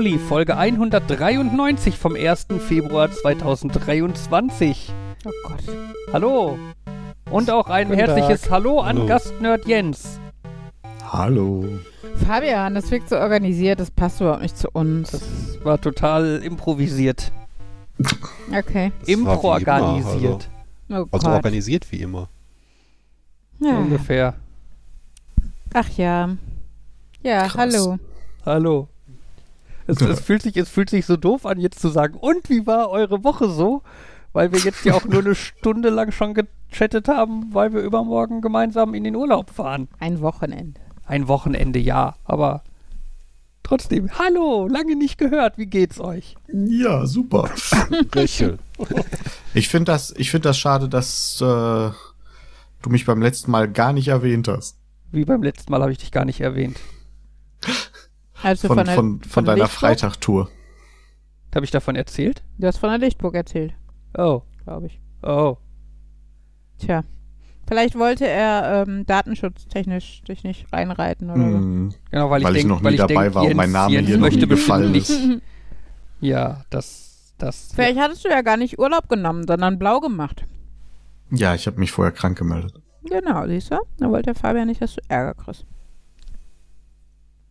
Uli, Folge 193 vom 1. Februar 2023. Oh Gott. Hallo. Und auch ein Guten herzliches Tag. Hallo an Hallo. Gastnerd Jens. Hallo. Fabian, das wirkt so organisiert, das passt überhaupt nicht zu uns. Das war total improvisiert. Okay. Impro-organisiert. Oh Also organisiert wie immer. ja. Ungefähr. Ach ja. Ja, Krass. hallo. Hallo. Es, es, fühlt sich, es fühlt sich so doof an, jetzt zu sagen, und wie war eure Woche so? Weil wir jetzt ja auch nur eine Stunde lang schon gechattet haben, weil wir übermorgen gemeinsam in den Urlaub fahren. Ein Wochenende. Ein Wochenende, ja, aber trotzdem, hallo, lange nicht gehört, wie geht's euch? Ja, super. Röchel. Ich finde das, ich finde das schade, dass äh, du mich beim letzten Mal gar nicht erwähnt hast. Wie beim letzten Mal habe ich dich gar nicht erwähnt. Also Von, von, der, von, von deiner? Freitagtour. Habe ich davon erzählt? Du hast von der Lichtburg erzählt, Oh, glaube ich. oh. Tja. Vielleicht wollte er ähm, datenschutztechnisch dich nicht reinreiten oder Hm. Genau, weil, Weil ich, ich denk, noch nie ich dabei denk, war und mein Name Jens hier noch möchte nie gefallen nicht. ist. Ja, das, das. so. Vielleicht hattest du ja gar nicht Urlaub genommen, sondern blau gemacht. Ja, ich habe mich vorher krank gemeldet. Genau, siehst du? Da wollte der Fabian nicht, dass du Ärger kriegst.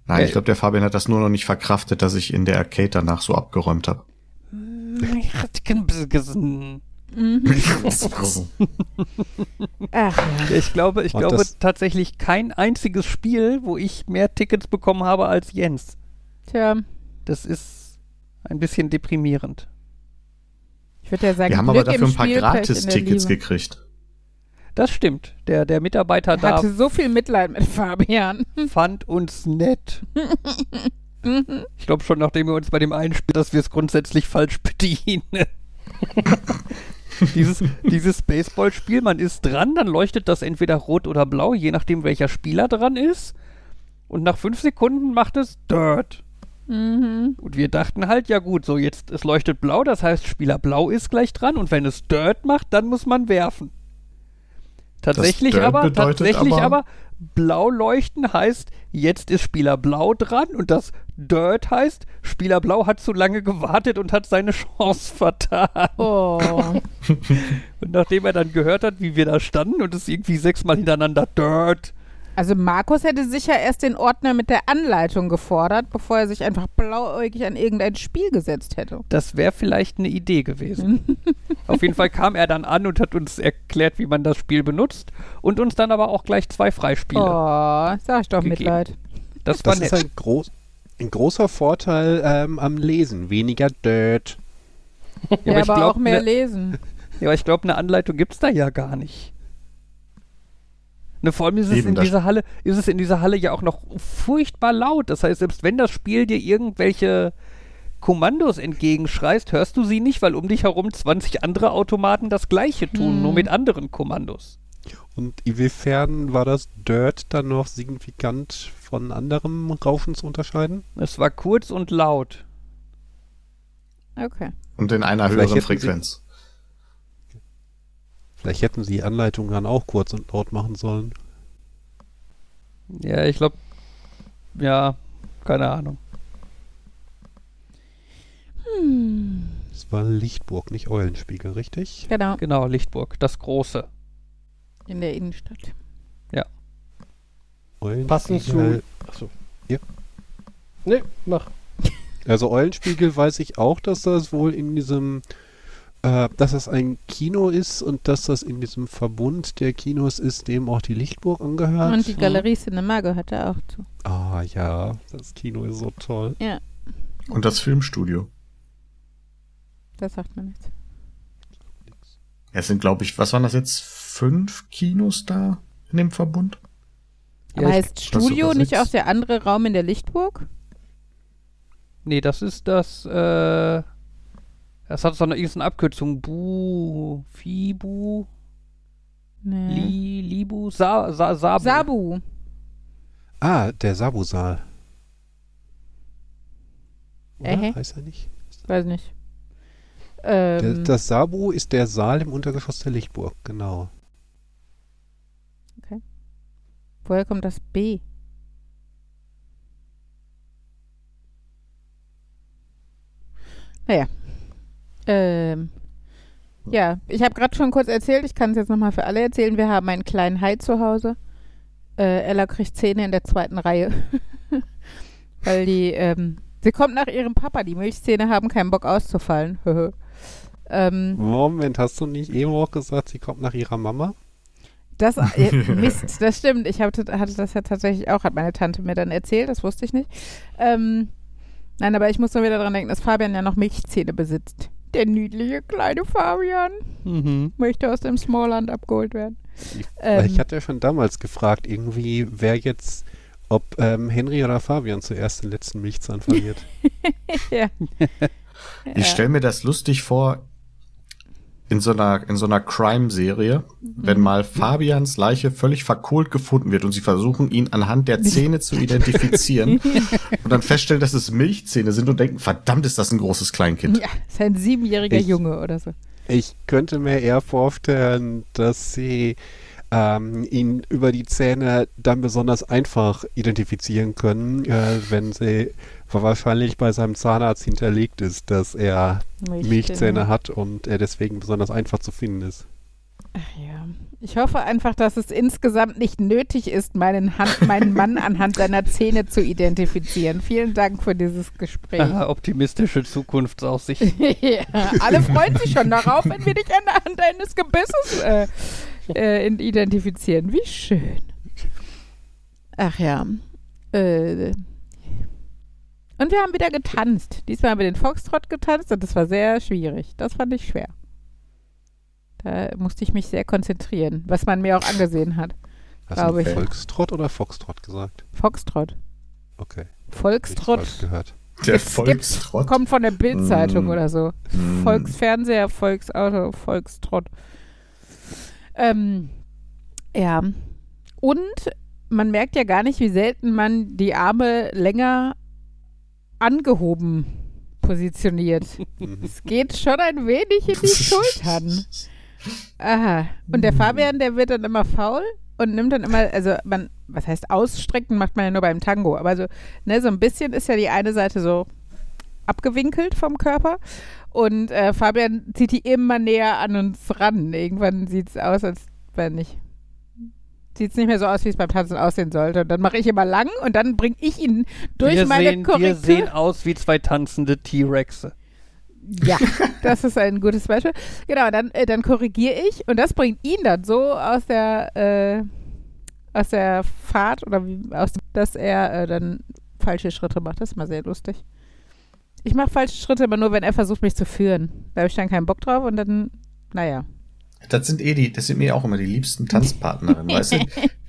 Nein, Äh. ich glaube, der Fabian hat das nur noch nicht verkraftet, dass ich in der Arcade danach so abgeräumt habe. Mhm. Ach ja. Ich glaube, ich Ach, glaube tatsächlich kein einziges Spiel, wo ich mehr Tickets bekommen habe als Jens. Tja, Das ist ein bisschen deprimierend. ich würde ja sagen, Wir haben aber Glück im dafür ein paar Gratis-Tickets gekriegt. Das stimmt. Der, der Mitarbeiter da hatte so viel Mitleid mit Fabian. fand uns nett. Ich glaube schon, nachdem wir uns bei dem einen Spiel, dass wir es grundsätzlich falsch bedienen. dieses, dieses Baseballspiel, man ist dran, dann leuchtet das entweder rot oder blau, je nachdem welcher Spieler dran ist. Und nach fünf Sekunden macht es Dirt. mhm. Und wir dachten halt, ja gut, so jetzt, es leuchtet blau, das heißt Spieler blau ist gleich dran und wenn es Dirt macht, dann muss man werfen. Tatsächlich aber, tatsächlich aber, aber- blau leuchten heißt, jetzt ist Spieler blau dran und das Dirt heißt, Spieler blau hat zu lange gewartet und hat seine Chance vertan. Oh. Und nachdem er dann gehört hat, wie wir da standen und es irgendwie sechsmal hintereinander Dirt, Also Markus hätte sicher erst den Ordner mit der Anleitung gefordert, bevor er sich einfach blauäugig an irgendein Spiel gesetzt hätte. Das wäre vielleicht eine Idee gewesen. Auf jeden Fall kam er dann an und hat uns erklärt, wie man das Spiel benutzt und uns dann aber auch gleich zwei Freispiele. Oh, sag ich doch Gegeben. Mitleid. Das war Das ist ein, groß, ein großer Vorteil ähm, am Lesen. Weniger Dirt. Ja, Ja, aber ich aber glaub, auch mehr ne- lesen. Ja, aber ich glaube, eine Anleitung gibt es da ja gar nicht. Ne, vor allem ist es, Eben, in dieser Halle, ist es in dieser Halle ja auch noch furchtbar laut. Das heißt, selbst wenn das Spiel dir irgendwelche Kommandos entgegenschreist, hörst du sie nicht, weil um dich herum 20 andere Automaten das gleiche tun, Hm. nur mit anderen Kommandos. Und inwiefern war das Dirt dann noch signifikant von anderem Rauschen zu unterscheiden? Es war kurz und laut. Okay. Und in einer Vielleicht höheren Frequenz. Vielleicht hätten sie die Anleitung dann auch kurz und laut machen sollen. Ja, ich glaube, ja, keine Ahnung. Das war Lichtburg, nicht Eulenspiegel, richtig? Genau, Genau, Lichtburg, das große. in der Innenstadt. Passend zu. Eulenspiegel. Achso. Ja. Nee, mach. Also Eulenspiegel weiß ich auch, dass das wohl in diesem, äh, dass das ein Kino ist und dass das in diesem Verbund der Kinos ist, dem auch die Lichtburg angehört. Und die Galerie Cinema gehört da auch zu. Ah ja, das Kino ist so toll. Ja, Und das Filmstudio. das sagt man nicht. Es sind, glaube ich, was waren das jetzt? Fünf Kinos da in dem Verbund? Ja, Aber heißt Studio das nicht auch der andere Raum in der Lichtburg? Nee, das ist das, äh, das hat so eine, irgendeine Abkürzung. Bu, Fibu, Nee. Li, Libu, Sa, Sa, Sabu. Sabu. Ah, der Sabu-Saal. Oder? Ähä. Heißt er nicht? Weiß nicht. Der, Ähm, das Sabu ist der Saal im Untergeschoss der Lichtburg, genau. woher kommt das B? Naja. Ähm, ja, ich habe gerade schon kurz erzählt, ich kann es jetzt nochmal für alle erzählen. Wir haben einen kleinen Hai zu Hause. Äh, Ella kriegt Zähne in der zweiten Reihe. Weil die, ähm, sie kommt nach ihrem Papa. Die Milchzähne haben keinen Bock auszufallen. ähm, Moment, hast du nicht eben auch gesagt, sie kommt nach ihrer Mama? Das, äh, Mist, das stimmt. Ich hatte, hatte das ja tatsächlich auch, hat meine Tante mir dann erzählt, das wusste ich nicht. Ähm, nein, aber ich muss nur wieder daran denken, dass Fabian ja noch Milchzähne besitzt. Der niedliche kleine Fabian Mhm. möchte aus dem Smallland abgeholt werden. Ich, Ähm. ich hatte ja schon damals gefragt, irgendwie, wer jetzt, ob ähm, Henry oder Fabian zuerst den letzten Milchzahn verliert. ja. Ich stelle mir das lustig vor, in so einer, in so einer Crime-Serie, wenn mal Fabians Leiche völlig verkohlt gefunden wird und sie versuchen, ihn anhand der Zähne zu identifizieren und dann feststellen, dass es Milchzähne sind und denken, verdammt, ist das ein großes Kleinkind. ja, ist ein siebenjähriger Ich- Junge oder so. Ich könnte mir eher vorstellen, dass sie ähm, ihn über die Zähne dann besonders einfach identifizieren können, äh, wenn sie wahrscheinlich bei seinem Zahnarzt hinterlegt ist, dass er Milchzähne hat und er deswegen besonders einfach zu finden ist. Ach ja. Ich hoffe einfach, dass es insgesamt nicht nötig ist, meinen, Hand, meinen Mann anhand seiner Zähne zu identifizieren. Vielen Dank für dieses Gespräch. Ah, optimistische Zukunftsaussicht. ja, alle freuen sich schon darauf, wenn wir dich anhand deines Gebisses äh, äh, identifizieren. Wie schön. Ach ja. Äh, und wir haben wieder getanzt. Diesmal haben wir den Foxtrot getanzt und das war sehr schwierig. Das fand ich schwer. Da musste ich mich sehr konzentrieren, was man mir auch angesehen hat. Hast Glaube du ich. Volkstrott oder Foxtrott gesagt? Foxtrot. Okay. Volkstrott falsch gehört. Der Gibt's- gibt's- Volkstrott. kommt von der Bildzeitung Mm. oder so. Mm. Volksfernseher, Volksauto, Volkstrott. Ähm, ja. Und man merkt ja gar nicht, wie selten man die Arme länger angehoben positioniert. Mhm. Es geht schon ein wenig in die Schultern. Aha. Und der Fabian, der wird dann immer faul und nimmt dann immer, also man, was heißt ausstrecken, macht man ja nur beim Tango, aber so, ne, so ein bisschen ist ja die eine Seite so abgewinkelt vom Körper und äh, Fabian zieht die immer näher an uns ran. Irgendwann sieht es aus, als wenn nicht. Sieht es nicht mehr so aus, wie es beim Tanzen aussehen sollte. Und dann mache ich immer lang und dann bringe ich ihn durch wir, meine sehen, wir Korrektur. sehen aus wie zwei tanzende T-Rexe. Ja, das ist ein gutes Beispiel. Genau, dann, äh, dann korrigiere ich und das bringt ihn dann so aus der, äh, aus der Fahrt oder wie, aus, dass er äh, dann falsche Schritte macht. Das ist mal sehr lustig. Ich mache falsche Schritte aber nur, wenn er versucht, mich zu führen. Da habe ich dann keinen Bock drauf und dann, naja. Das sind eh die, das sind mir auch immer die liebsten Tanzpartnerinnen, weißt du,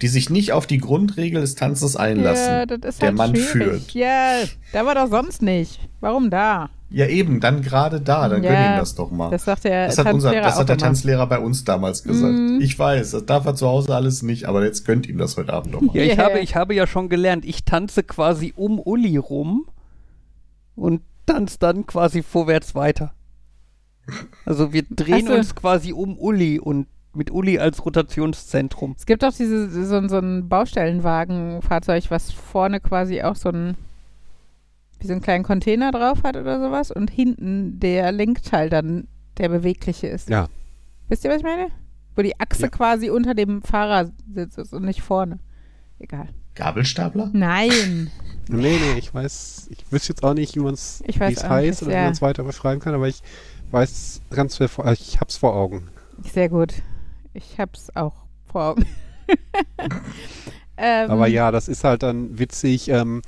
die sich nicht auf die Grundregel des Tanzes einlassen. Ja, das ist der halt Mann schwierig. führt. Ja, da war doch sonst nicht. Warum da? Ja, eben, dann gerade da, dann Ja, gönn ihm das doch mal. Das sagt der Das hat, unser, das hat der. Tanzlehrer bei uns damals gesagt. Mhm. Ich weiß, das darf er zu Hause alles nicht, aber jetzt gönnt ihm das heute Abend doch mal. Ja, ich, Yeah. habe, ich habe ja schon gelernt, ich tanze quasi um Uli rum und tanze dann quasi vorwärts weiter. Also wir drehen Ach so. uns quasi um Uli und mit Uli als Rotationszentrum. Es gibt auch diese, so, so ein Baustellenwagenfahrzeug, was vorne quasi auch so ein, wie so einen kleinen Container drauf hat oder sowas und hinten der Lenkteil dann der bewegliche ist. Ja. Wisst ihr, was ich meine? Wo die Achse Ja. quasi unter dem Fahrersitz ist und nicht vorne. Egal. Gabelstapler? Nein. Nee, nee, ich weiß, ich wüsste jetzt auch nicht, wie man es nicht, heißt oder ja. wie man es weiter beschreiben kann, aber ich weiß ganz viel, vor- ich hab's vor Augen. Sehr gut. Ich hab's auch vor Augen. ähm, Aber ja, das ist halt dann witzig, ähm,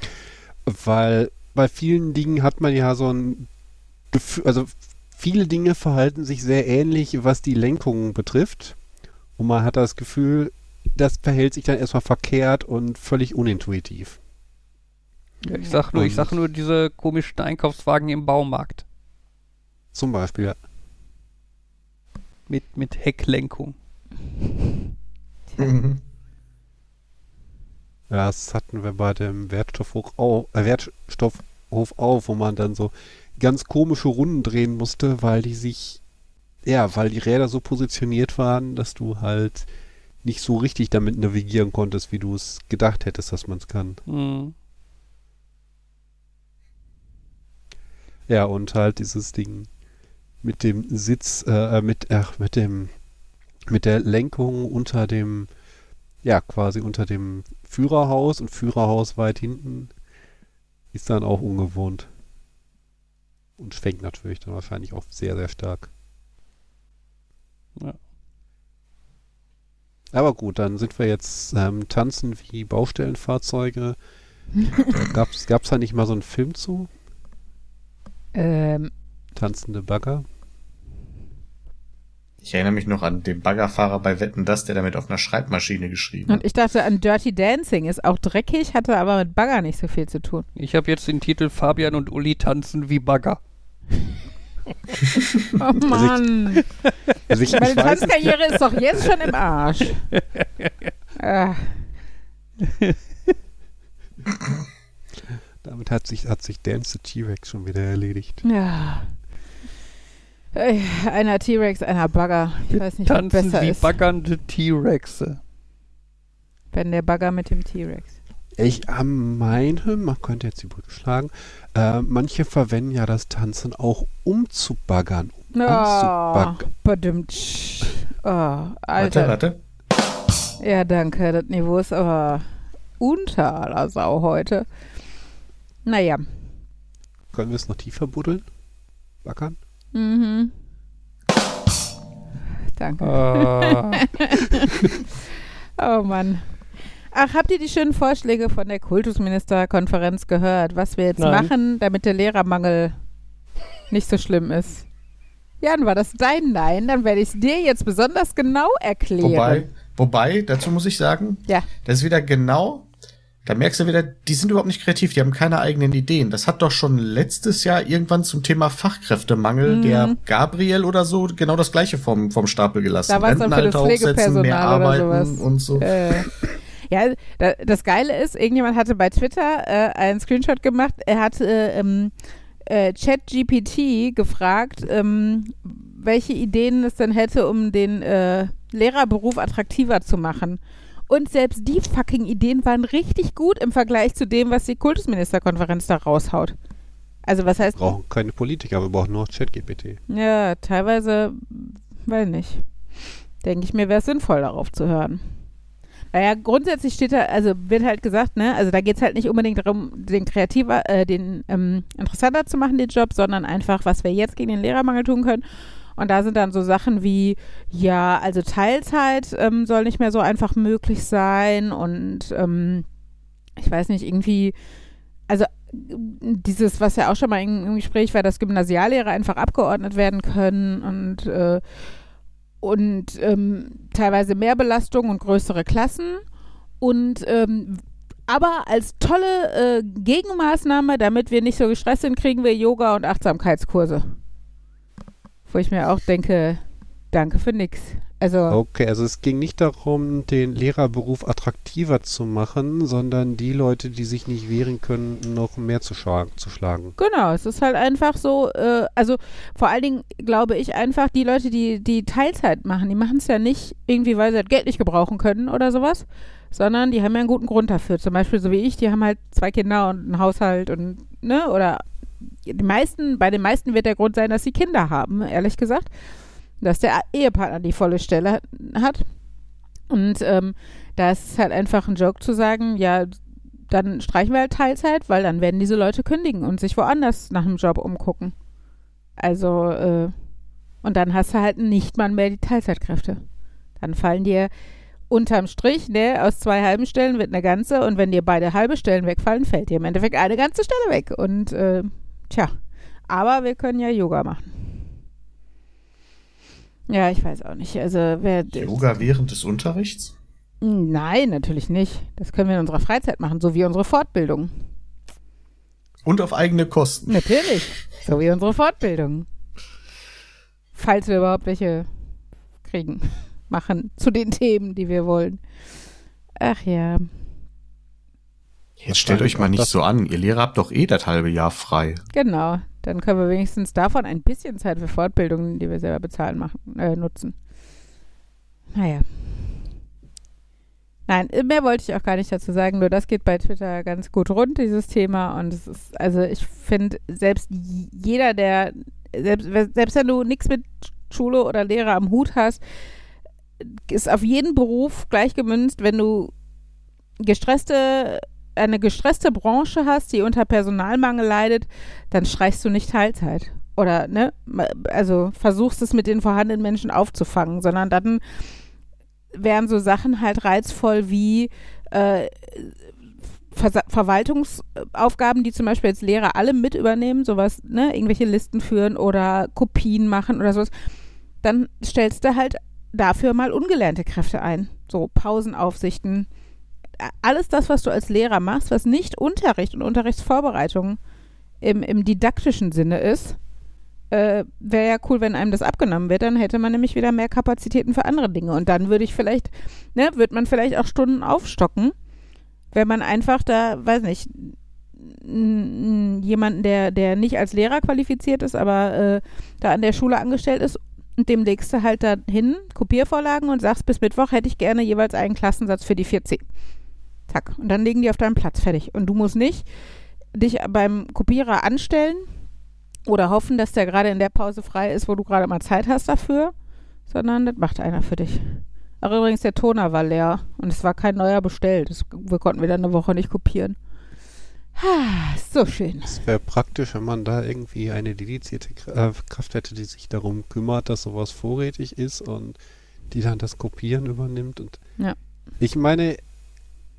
weil bei vielen Dingen hat man ja so ein Gefühl, also viele Dinge verhalten sich sehr ähnlich, was die Lenkung betrifft. Und man hat das Gefühl, das verhält sich dann erstmal verkehrt und völlig unintuitiv. Ja, ich sag nur, ich sag nur diese komischen Einkaufswagen im Baumarkt Zum Beispiel, ja. mit, mit Hecklenkung. Mhm. Ja, das hatten wir bei dem Wertstoffhof auch, äh, Wertstoffhof auf, wo man dann so ganz komische Runden drehen musste, weil die sich, ja, weil die Räder so positioniert waren, dass du halt nicht so richtig damit navigieren konntest, wie du es gedacht hättest, dass man es kann. Hm. Ja, und halt dieses Ding mit dem Sitz, äh, mit, ach, mit dem, mit der Lenkung unter dem, ja, quasi unter dem Führerhaus und Führerhaus weit hinten ist dann auch ungewohnt. Und schwenkt natürlich dann wahrscheinlich auch sehr, sehr stark. Ja. Aber gut, dann sind wir jetzt ähm, tanzen wie Baustellenfahrzeuge. Gab es da nicht mal so einen Film zu? Ähm, Tanzende Bagger? Ich erinnere mich noch an den Baggerfahrer bei Wetten, dass der damit auf einer Schreibmaschine geschrieben und hat. ich dachte an Dirty Dancing, ist auch dreckig, hatte aber mit Bagger nicht so viel zu tun. Ich habe jetzt den Titel Fabian und Uli tanzen wie Bagger. Oh Mann. Also ich, Meine ich weiß, es- Tanzkarriere ist doch jetzt schon im Arsch. Ah, damit hat sich, hat sich Dance the T-Rex schon wieder erledigt. ja. Äh, Einer T-Rex, einer Bagger. Ich weiß nicht, was Tanzen besser wie ist. baggernde T-Rexe. Wenn der Bagger mit dem T-Rex. Ich äh, meine, man könnte jetzt die Brücke schlagen, äh, manche verwenden ja das Tanzen auch um zu baggern. Um Oh, anzubaggern. Oh, Warte, Alter. warte. Ja, danke. Das Niveau ist aber unter aller Sau heute. Naja. Können wir es noch tiefer buddeln? Baggern? Mhm. Danke. Ah, Oh Mann. Ach, habt ihr die schönen Vorschläge von der Kultusministerkonferenz gehört, was wir jetzt Nein. machen, damit der Lehrermangel nicht so schlimm ist? Jan, war das dein Nein? Dann werde ich es dir jetzt besonders genau erklären. Wobei, wobei, dazu muss ich sagen, Ja. das ist wieder genau, da merkst du wieder, die sind überhaupt nicht kreativ, die haben keine eigenen Ideen. Das hat doch schon letztes Jahr irgendwann zum Thema Fachkräftemangel Mhm. der Gabriel oder so genau das gleiche vom, vom Stapel gelassen. Da war's dann für das hochsetzen, mehr Pflegepersonal oder arbeiten sowas. und so. Äh, ja, da, das Geile ist, irgendjemand hatte bei Twitter äh, einen Screenshot gemacht. Er hat äh, ähm, äh, ChatGPT gefragt, ähm, welche Ideen es denn hätte, um den äh, Lehrerberuf attraktiver zu machen. Und selbst die fucking Ideen waren richtig gut im Vergleich zu dem, was die Kultusministerkonferenz da raushaut. Also was heißt, Wir brauchen keine Politiker, wir brauchen nur ChatGPT. ja, teilweise, weiß nicht. Denke ich mir, wäre es sinnvoll, darauf zu hören. Naja, grundsätzlich steht da, also wird halt gesagt, ne, also da geht es halt nicht unbedingt darum, den kreativer, äh, den ähm, interessanter zu machen, den Job, sondern einfach, was wir jetzt gegen den Lehrermangel tun können. Und da sind dann so Sachen wie, ja, also Teilzeit ähm, soll nicht mehr so einfach möglich sein und ähm, ich weiß nicht, irgendwie, also dieses, was ja auch schon mal im Gespräch war, dass Gymnasiallehrer einfach abgeordnet werden können und, äh, und ähm, teilweise mehr Belastung und größere Klassen. Und ähm, aber als tolle äh, Gegenmaßnahme, damit wir nicht so gestresst sind, kriegen wir Yoga- und Achtsamkeitskurse. Wo ich mir auch denke, danke für nix. Also, Okay, also es ging nicht darum, den Lehrerberuf attraktiver zu machen, sondern die Leute, die sich nicht wehren können, noch mehr zu, schla zu schlagen. Genau, es ist halt einfach so, äh, also vor allen Dingen glaube ich einfach, die Leute, die, die Teilzeit machen, die machen es ja nicht irgendwie, weil sie das Geld nicht gebrauchen können oder sowas, sondern die haben ja einen guten Grund dafür. Zum Beispiel so wie ich, die haben halt zwei Kinder und einen Haushalt und, ne, oder die meisten, bei den meisten wird der Grund sein, dass sie Kinder haben, ehrlich gesagt. Dass der Ehepartner die volle Stelle hat. Und ähm, da ist es halt einfach ein Joke zu sagen, ja, dann streichen wir halt Teilzeit, weil dann werden diese Leute kündigen und sich woanders nach einem Job umgucken. Also, äh, und dann hast du halt nicht mal mehr die Teilzeitkräfte. Dann fallen dir unterm Strich, ne, aus zwei halben Stellen wird eine ganze und wenn dir beide halbe Stellen wegfallen, fällt dir im Endeffekt eine ganze Stelle weg. Und, äh, tja, aber wir können ja Yoga machen. Ja, ich weiß auch nicht. Also, wer. Yoga während des Unterrichts? Nein, natürlich nicht. Das können wir in unserer Freizeit machen, so wie unsere Fortbildung. Und auf eigene Kosten. Natürlich. So wie unsere Fortbildung. Falls wir überhaupt welche kriegen, machen zu den Themen, die wir wollen. Ach ja. Jetzt stellt euch mal nicht so an, ihr Lehrer habt doch eh das halbe Jahr frei. Genau. Dann können wir wenigstens davon ein bisschen Zeit für Fortbildungen, die wir selber bezahlen, machen, äh, nutzen. Naja. Nein, mehr wollte ich auch gar nicht dazu sagen, nur das geht bei Twitter ganz gut rund, dieses Thema. Und es ist, also ich finde, selbst jeder, der, selbst, selbst wenn du nichts mit Schule oder Lehrer am Hut hast, ist auf jeden Beruf gleich gemünzt, wenn du gestresste, eine gestresste Branche hast, die unter Personalmangel leidet, dann streichst du nicht Teilzeit. Oder, ne, also versuchst es mit den vorhandenen Menschen aufzufangen, sondern dann wären so Sachen halt reizvoll wie äh, Ver Verwaltungsaufgaben, die zum Beispiel jetzt Lehrer alle mit übernehmen, sowas, ne, irgendwelche Listen führen oder Kopien machen oder sowas, dann stellst du halt dafür mal ungelernte Kräfte ein. So Pausenaufsichten. Alles das, was du als Lehrer machst, was nicht Unterricht und Unterrichtsvorbereitung im, im didaktischen Sinne ist, äh, wäre ja cool, wenn einem das abgenommen wird. Dann hätte man nämlich wieder mehr Kapazitäten für andere Dinge. Und dann würde ich vielleicht, ne, würde man vielleicht auch Stunden aufstocken, wenn man einfach da, weiß nicht, jemanden, der, der nicht als Lehrer qualifiziert ist, aber äh, da an der Schule angestellt ist und dem legst du halt da hin, Kopiervorlagen und sagst, bis Mittwoch hätte ich gerne jeweils einen Klassensatz für die 40. Zack. Und dann legen die auf deinen Platz fertig. Und du musst nicht dich beim Kopierer anstellen oder hoffen, dass der gerade in der Pause frei ist, wo du gerade mal Zeit hast dafür, sondern das macht einer für dich. Ach, übrigens, der Toner war leer und es war kein neuer bestellt. Das, wir konnten wieder eine Woche nicht kopieren. Ah, so schön. Es wäre praktisch, wenn man da irgendwie eine dedizierte äh, Kraft hätte, die sich darum kümmert, dass sowas vorrätig ist und die dann das Kopieren übernimmt. Und ja. ich meine,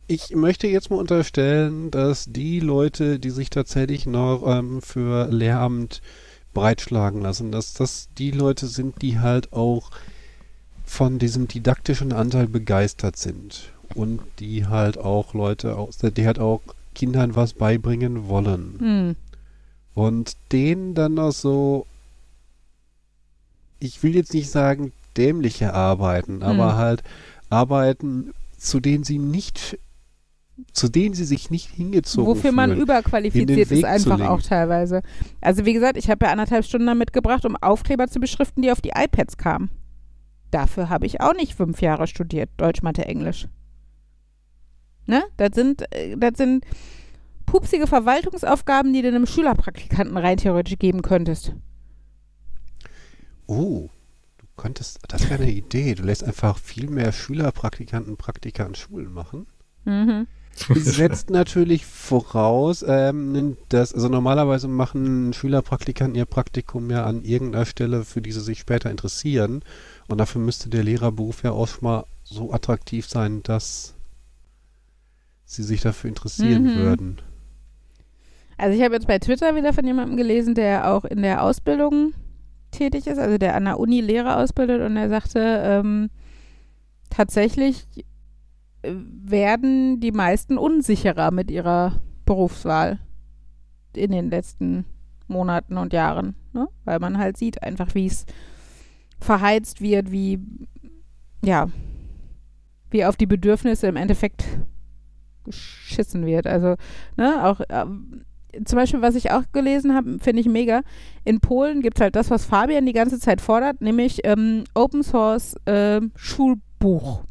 ich möchte jetzt mal unterstellen, dass die Leute, die sich tatsächlich noch ähm, für Lehramt breitschlagen lassen, dass das die Leute sind, die halt auch von diesem didaktischen Anteil begeistert sind und die halt auch Leute aus, die halt auch Kindern was beibringen wollen. Hm. Und denen dann noch so, ich will jetzt nicht sagen dämliche Arbeiten, hm. aber halt Arbeiten, zu denen sie nicht, zu denen sie sich nicht hingezogen Wofür fühlen, man überqualifiziert ist einfach auch teilweise. Also wie gesagt, ich habe ja anderthalb Stunden damit gebracht, um Aufkleber zu beschriften, die auf die iPads kamen. Dafür habe ich auch nicht fünf Jahre studiert, Deutsch, Mathe, Englisch. Ne? Das sind, äh, das sind pupsige Verwaltungsaufgaben, die du einem Schülerpraktikanten rein theoretisch geben könntest. Oh, du könntest, das wäre eine Idee. Du lässt einfach viel mehr Schülerpraktikanten Praktika an Schulen machen. Mhm. Setzt natürlich voraus, ähm, dass, also normalerweise machen Schülerpraktikanten ihr Praktikum ja an irgendeiner Stelle, für die sie sich später interessieren. Und dafür müsste der Lehrerberuf ja auch schon mal so attraktiv sein, dass sie sich dafür interessieren mhm. würden. Also ich habe jetzt bei Twitter wieder von jemandem gelesen, der auch in der Ausbildung tätig ist, also der an der Uni Lehrer ausbildet und er sagte, ähm, tatsächlich werden die meisten unsicherer mit ihrer Berufswahl in den letzten Monaten und Jahren, ne? weil man halt sieht einfach, wie es verheizt wird, wie ja, wie auf die Bedürfnisse im Endeffekt geschissen wird. Also, ne, auch äh, zum Beispiel, was ich auch gelesen habe, finde ich mega. In Polen gibt es halt das, was Fabian die ganze Zeit fordert, nämlich ähm, Open Source äh, Schulbuch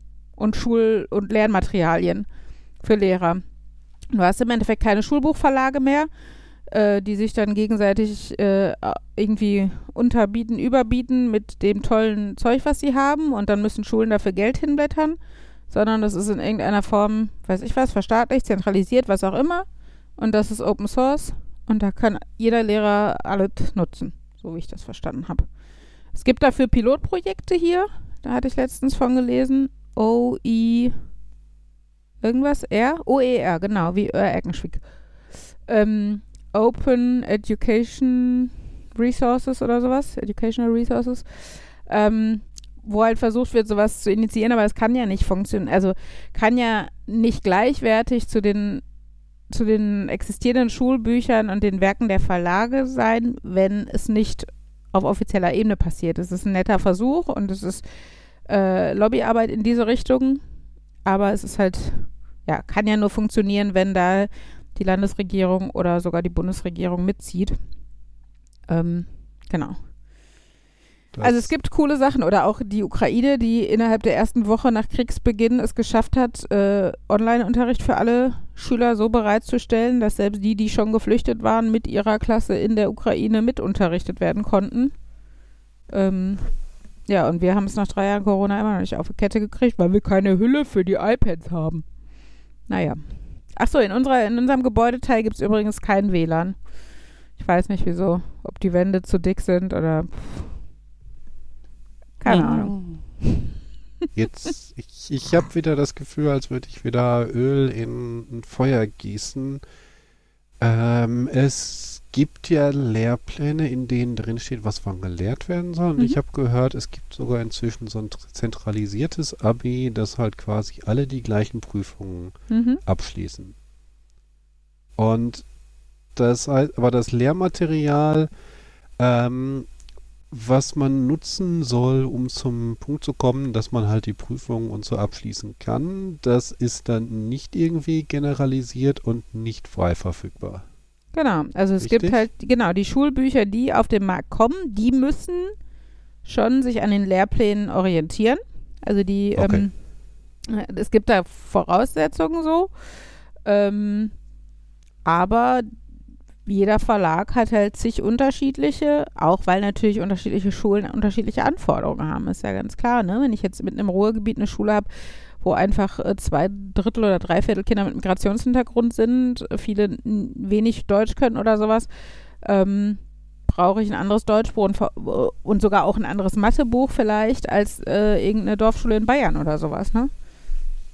und Schul- und Lernmaterialien für Lehrer. Du hast im Endeffekt keine Schulbuchverlage mehr, äh, die sich dann gegenseitig äh, irgendwie unterbieten, überbieten mit dem tollen Zeug, was sie haben und dann müssen Schulen dafür Geld hinblättern sondern das ist in irgendeiner Form, weiß ich was, verstaatlicht, zentralisiert, was auch immer. Und das ist Open Source und da kann jeder Lehrer alles nutzen, so wie ich das verstanden habe. Es gibt dafür Pilotprojekte hier, da hatte ich letztens von gelesen. OE irgendwas R? OER, genau, wie Ör Eckenschwick. Ähm, Open Education Resources oder sowas, Educational Resources. Ähm, wo halt versucht wird, sowas zu initiieren, aber es kann ja nicht funktionieren. Also kann ja nicht gleichwertig zu den zu den existierenden Schulbüchern und den Werken der Verlage sein, wenn es nicht auf offizieller Ebene passiert. Es ist ein netter Versuch und es ist äh, Lobbyarbeit in diese Richtung, aber es ist halt, ja, kann ja nur funktionieren, wenn da die Landesregierung oder sogar die Bundesregierung mitzieht. Ähm, genau. Das- Also es gibt coole Sachen oder auch die Ukraine, die innerhalb der ersten Woche nach Kriegsbeginn es geschafft hat, äh, Online-Unterricht für alle Schüler so bereitzustellen, dass selbst die, die schon geflüchtet waren, mit ihrer Klasse in der Ukraine mitunterrichtet werden konnten. Ähm, ja, und wir haben es nach drei Jahren Corona immer noch nicht auf die Kette gekriegt, weil wir keine Hülle für die iPads haben. Naja. Achso, in, unserer, in unserem Gebäudeteil gibt es übrigens kein WLAN. Ich weiß nicht wieso. Ob die Wände zu dick sind oder. Keine Ahnung. Jetzt, ich, ich habe wieder das Gefühl, als würde ich wieder Öl in ein Feuer gießen. Ähm, es gibt ja Lehrpläne, in denen drin steht, was wann gelehrt werden soll. Und Mhm. ich habe gehört, es gibt sogar inzwischen so ein zentralisiertes Abi, das halt quasi alle die gleichen Prüfungen Mhm. abschließen. Und das heißt, aber das Lehrmaterial, ähm, was man nutzen soll, um zum Punkt zu kommen, dass man halt die Prüfung und so abschließen kann, das ist dann nicht irgendwie generalisiert und nicht frei verfügbar. Genau. Also es Richtig? gibt halt, genau, die Schulbücher, die auf den Markt kommen, die müssen schon sich an den Lehrplänen orientieren. Also die, Okay. ähm, äh, es gibt da Voraussetzungen so. Ähm, aber jeder Verlag hat halt zig unterschiedliche, auch weil natürlich unterschiedliche Schulen unterschiedliche Anforderungen haben, ist ja ganz klar. Ne? Wenn ich jetzt mitten im Ruhrgebiet eine Schule habe, wo einfach äh, zwei Drittel oder drei Viertel Kinder mit Migrationshintergrund sind, äh, viele wenig Deutsch können oder sowas, ähm, brauche ich ein anderes Deutschbuch und, ver- und sogar auch ein anderes Mathebuch vielleicht als äh, irgendeine Dorfschule in Bayern oder sowas, ne?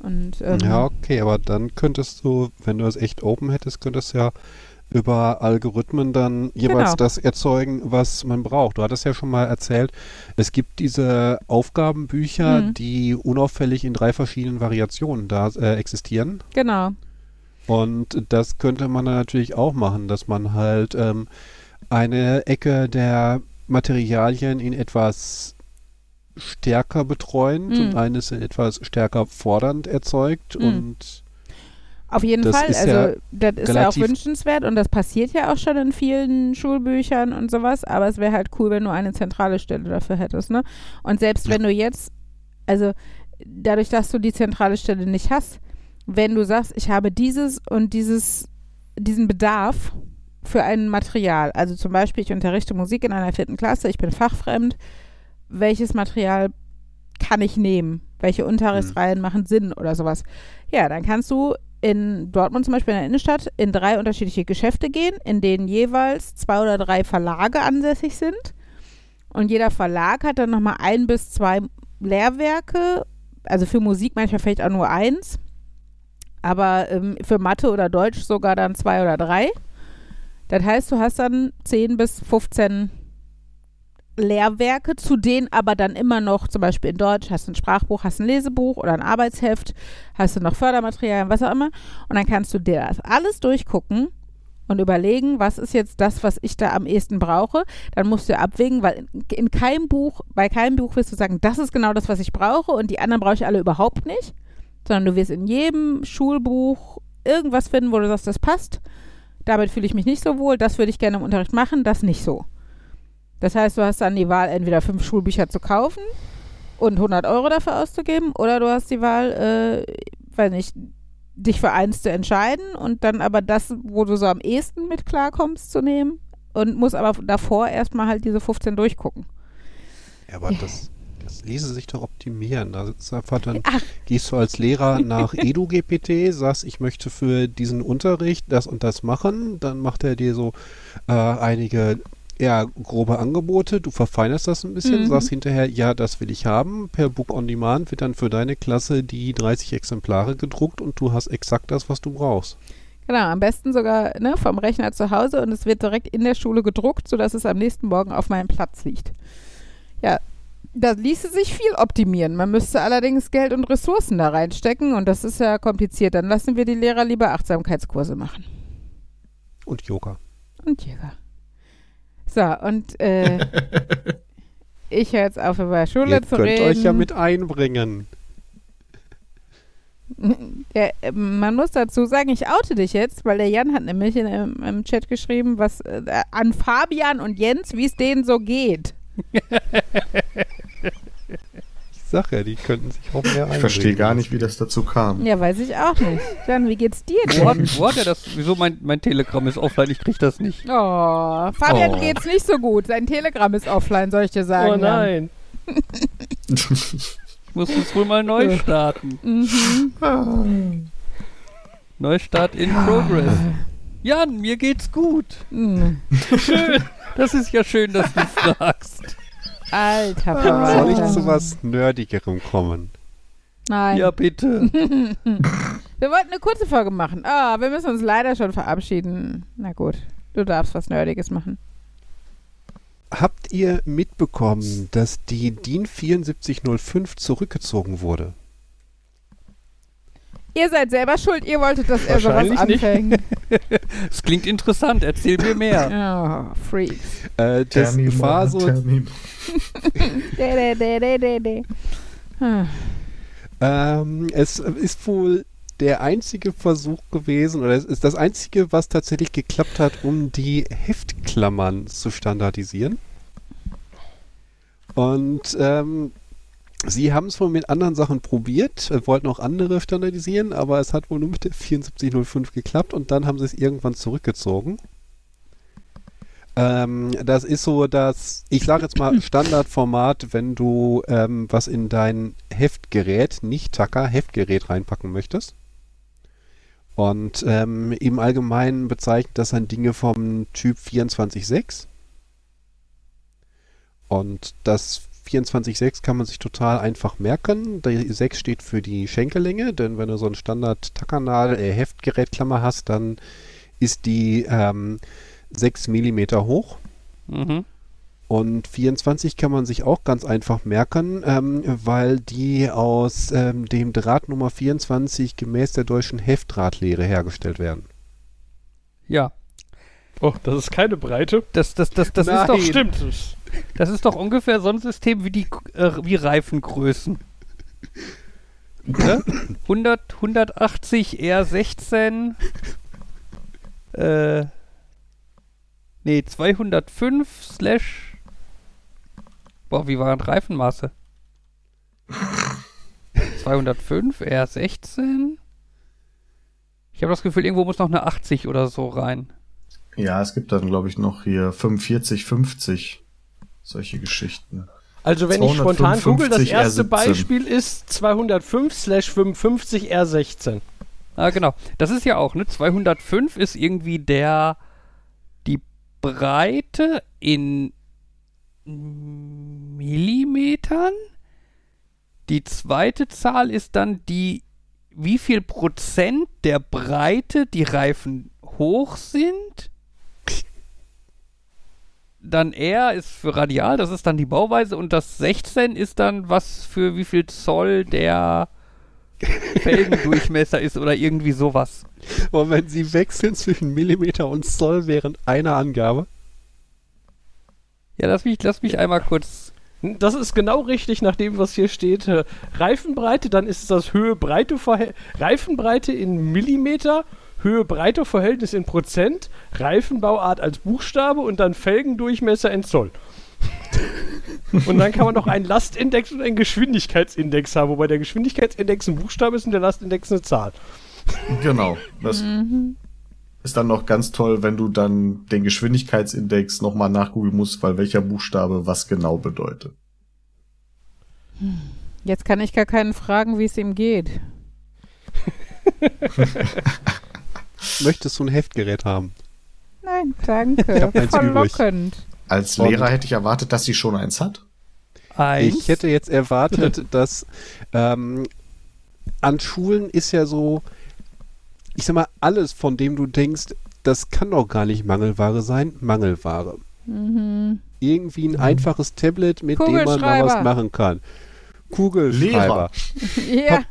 Und, ähm, ja, okay, aber dann könntest du, wenn du es echt open hättest, könntest du ja über Algorithmen dann jeweils Genau. das erzeugen, was man braucht. Du hattest ja schon mal erzählt, es gibt diese Aufgabenbücher, Mhm. die unauffällig in drei verschiedenen Variationen da äh, existieren. Genau. Und das könnte man dann natürlich auch machen, dass man halt ähm, eine Ecke der Materialien in etwas stärker betreuend Mhm. und eines in etwas stärker fordernd erzeugt Mhm. und Auf jeden Das Fall, also ja das ist ja auch wünschenswert und das passiert ja auch schon in vielen Schulbüchern und sowas, aber es wäre halt cool, wenn du eine zentrale Stelle dafür hättest, ne? Und selbst wenn du jetzt, also dadurch, dass du die zentrale Stelle nicht hast, wenn du sagst, ich habe dieses und dieses, diesen Bedarf für ein Material, also zum Beispiel, ich unterrichte Musik in einer vierten Klasse, ich bin fachfremd, welches Material kann ich nehmen? Welche Unterrichtsreihen machen Sinn oder sowas? Ja, dann kannst du in Dortmund zum Beispiel in der Innenstadt in drei unterschiedliche Geschäfte gehen, in denen jeweils zwei oder drei Verlage ansässig sind. Und jeder Verlag hat dann nochmal ein bis zwei Lehrwerke, also für Musik manchmal vielleicht auch nur eins, aber ähm, für Mathe oder Deutsch sogar dann zwei oder drei. Das heißt, du hast dann 10 bis 15 Lehrwerke, zu denen aber dann immer noch, zum Beispiel in Deutsch, hast du ein Sprachbuch, hast ein Lesebuch oder ein Arbeitsheft, hast du noch Fördermaterialien, was auch immer. Und dann kannst du dir das alles durchgucken und überlegen, was ist jetzt das, was ich da am ehesten brauche. Dann musst du abwägen, weil in, in keinem Buch, bei keinem Buch wirst du sagen, das ist genau das, was ich brauche und die anderen brauche ich alle überhaupt nicht. Sondern du wirst in jedem Schulbuch irgendwas finden, wo du sagst, das passt. Damit fühle ich mich nicht so wohl, das würde ich gerne im Unterricht machen, das nicht so. Das heißt, du hast dann die Wahl, entweder fünf Schulbücher zu kaufen und 100 Euro dafür auszugeben, oder du hast die Wahl, äh, weiß nicht, dich für eins zu entscheiden und dann aber das, wo du so am ehesten mit klarkommst, zu nehmen und musst aber davor erstmal halt diese 15 durchgucken. Ja, aber das, das ließe sich doch optimieren. Da ist einfach dann Ach. gehst du als Lehrer nach EduGPT, sagst, ich möchte für diesen Unterricht das und das machen, dann macht er dir so äh, einige ja, grobe Angebote, du verfeinerst das ein bisschen, Mhm. sagst hinterher, ja, das will ich haben. Per Book on Demand wird dann für deine Klasse die 30 Exemplare gedruckt und du hast exakt das, was du brauchst. Genau, am besten sogar ne, vom Rechner zu Hause und es wird direkt in der Schule gedruckt, sodass es am nächsten Morgen auf meinem Platz liegt. Ja, da ließe sich viel optimieren. Man müsste allerdings Geld und Ressourcen da reinstecken und das ist ja kompliziert. Dann lassen wir die Lehrer lieber Achtsamkeitskurse machen. Und Yoga. Und Jäger. So, und äh, ich höre jetzt auf, über Schule Ihr zu könnt reden. euch ja mit einbringen. Ja, äh, man muss dazu sagen, ich oute dich jetzt, weil der Jan hat nämlich in, im, im Chat geschrieben, was äh, an Fabian und Jens, wie es denen so geht. Ja, die könnten sich auch mehr Ich verstehe gar nicht, wie das dazu kam. Ja, weiß ich auch nicht. Dann, wie geht's dir Wo hat, denn? wo hat er das? Wieso mein, mein Telegramm ist offline? Ich krieg das nicht. Oh, Fabian Oh. geht's nicht so gut. Sein Telegramm ist offline, soll ich dir sagen. Oh nein. Ich muss es wohl mal neu starten. Mhm. Neustart in Progress. Jan, mir geht's gut. Mhm. Schön. Das ist ja schön, dass du fragst. Alter Soll Verwalter. ich zu was Nerdigerem kommen? Nein. Ja, bitte. Wir wollten eine kurze Folge machen. Ah, wir müssen uns leider schon verabschieden. Na gut, du darfst was Nerdiges machen. Habt ihr mitbekommen, dass die DIN 7405 zurückgezogen wurde? Ihr seid selber schuld, ihr wolltet, dass er sowas anfängt. Es klingt interessant. Erzähl mir mehr. Oh, Freaks. Äh, das me war so, ähm, es ist wohl der einzige Versuch gewesen, oder es ist das einzige, was tatsächlich geklappt hat, um die Heftklammern zu standardisieren. Und ähm, sie haben es wohl mit anderen Sachen probiert, äh, wollten auch andere standardisieren, aber es hat wohl nur mit der 7405 geklappt und dann haben sie es irgendwann zurückgezogen. Ähm, das ist so das, ich sage jetzt mal Standardformat, wenn du ähm, was in dein Heftgerät, nicht Tacker, Heftgerät reinpacken möchtest. Und ähm, im Allgemeinen bezeichnet das dann Dinge vom Typ 24.6. Und das 24.6 kann man sich total einfach merken. Die 6 steht für die Schenkellänge, denn wenn du so ein Standard-Tackernadel, äh, hast, dann ist die ähm, 6 mm hoch. Mhm. Und 24 kann man sich auch ganz einfach merken, ähm, weil die aus ähm, dem Draht Nummer 24 gemäß der deutschen Heftdrahtlehre hergestellt werden. Ja. Oh, das ist keine Breite. Das, das, das, das, ist Nein. doch, Stimmt. Das- das ist doch ungefähr so ein System wie die äh, wie Reifengrößen. Ne? 100, 180 R16 äh, nee, 205 slash Boah, wie waren Reifenmaße? 205 R16 Ich habe das Gefühl, irgendwo muss noch eine 80 oder so rein. Ja, es gibt dann, glaube ich, noch hier 45, 50. Solche Geschichten. Also wenn ich spontan google, das 255 erste R17. Beispiel ist 205 slash 55 R16. Ah, genau. Das ist ja auch, ne? 205 ist irgendwie der, die Breite in Millimetern. Die zweite Zahl ist dann die, wie viel Prozent der Breite die Reifen hoch sind. Dann R ist für radial, das ist dann die Bauweise. Und das 16 ist dann, was für wie viel Zoll der Felgendurchmesser ist oder irgendwie sowas. Und wenn sie wechseln zwischen Millimeter und Zoll während einer Angabe. Ja, lass mich, lass mich einmal kurz. Das ist genau richtig nach dem, was hier steht. Äh, Reifenbreite, dann ist das Höhe-Breite-Verhältnis. Reifenbreite in Millimeter, Höhe-Breite-Verhältnis in Prozent, Reifenbauart als Buchstabe und dann Felgendurchmesser in Zoll. und dann kann man noch einen Lastindex und einen Geschwindigkeitsindex haben, wobei der Geschwindigkeitsindex ein Buchstabe ist und der Lastindex eine Zahl. Genau. Das ist dann noch ganz toll, wenn du dann den Geschwindigkeitsindex nochmal nachgoogeln musst, weil welcher Buchstabe was genau bedeutet. Jetzt kann ich gar keinen fragen, wie es ihm geht. Möchtest du ein Heftgerät haben? Nein, danke. hab eins Voll übrig. lockend. Als Lehrer hätte ich erwartet, dass sie schon eins hat. Eins. Ich hätte jetzt erwartet, dass ähm, an Schulen ist ja so, ich sag mal, alles, von dem du denkst, das kann doch gar nicht Mangelware sein, Mangelware. Mhm. Irgendwie ein einfaches Tablet, mit dem man mal was machen kann. Kugelschreiber, Lehrer. Ja,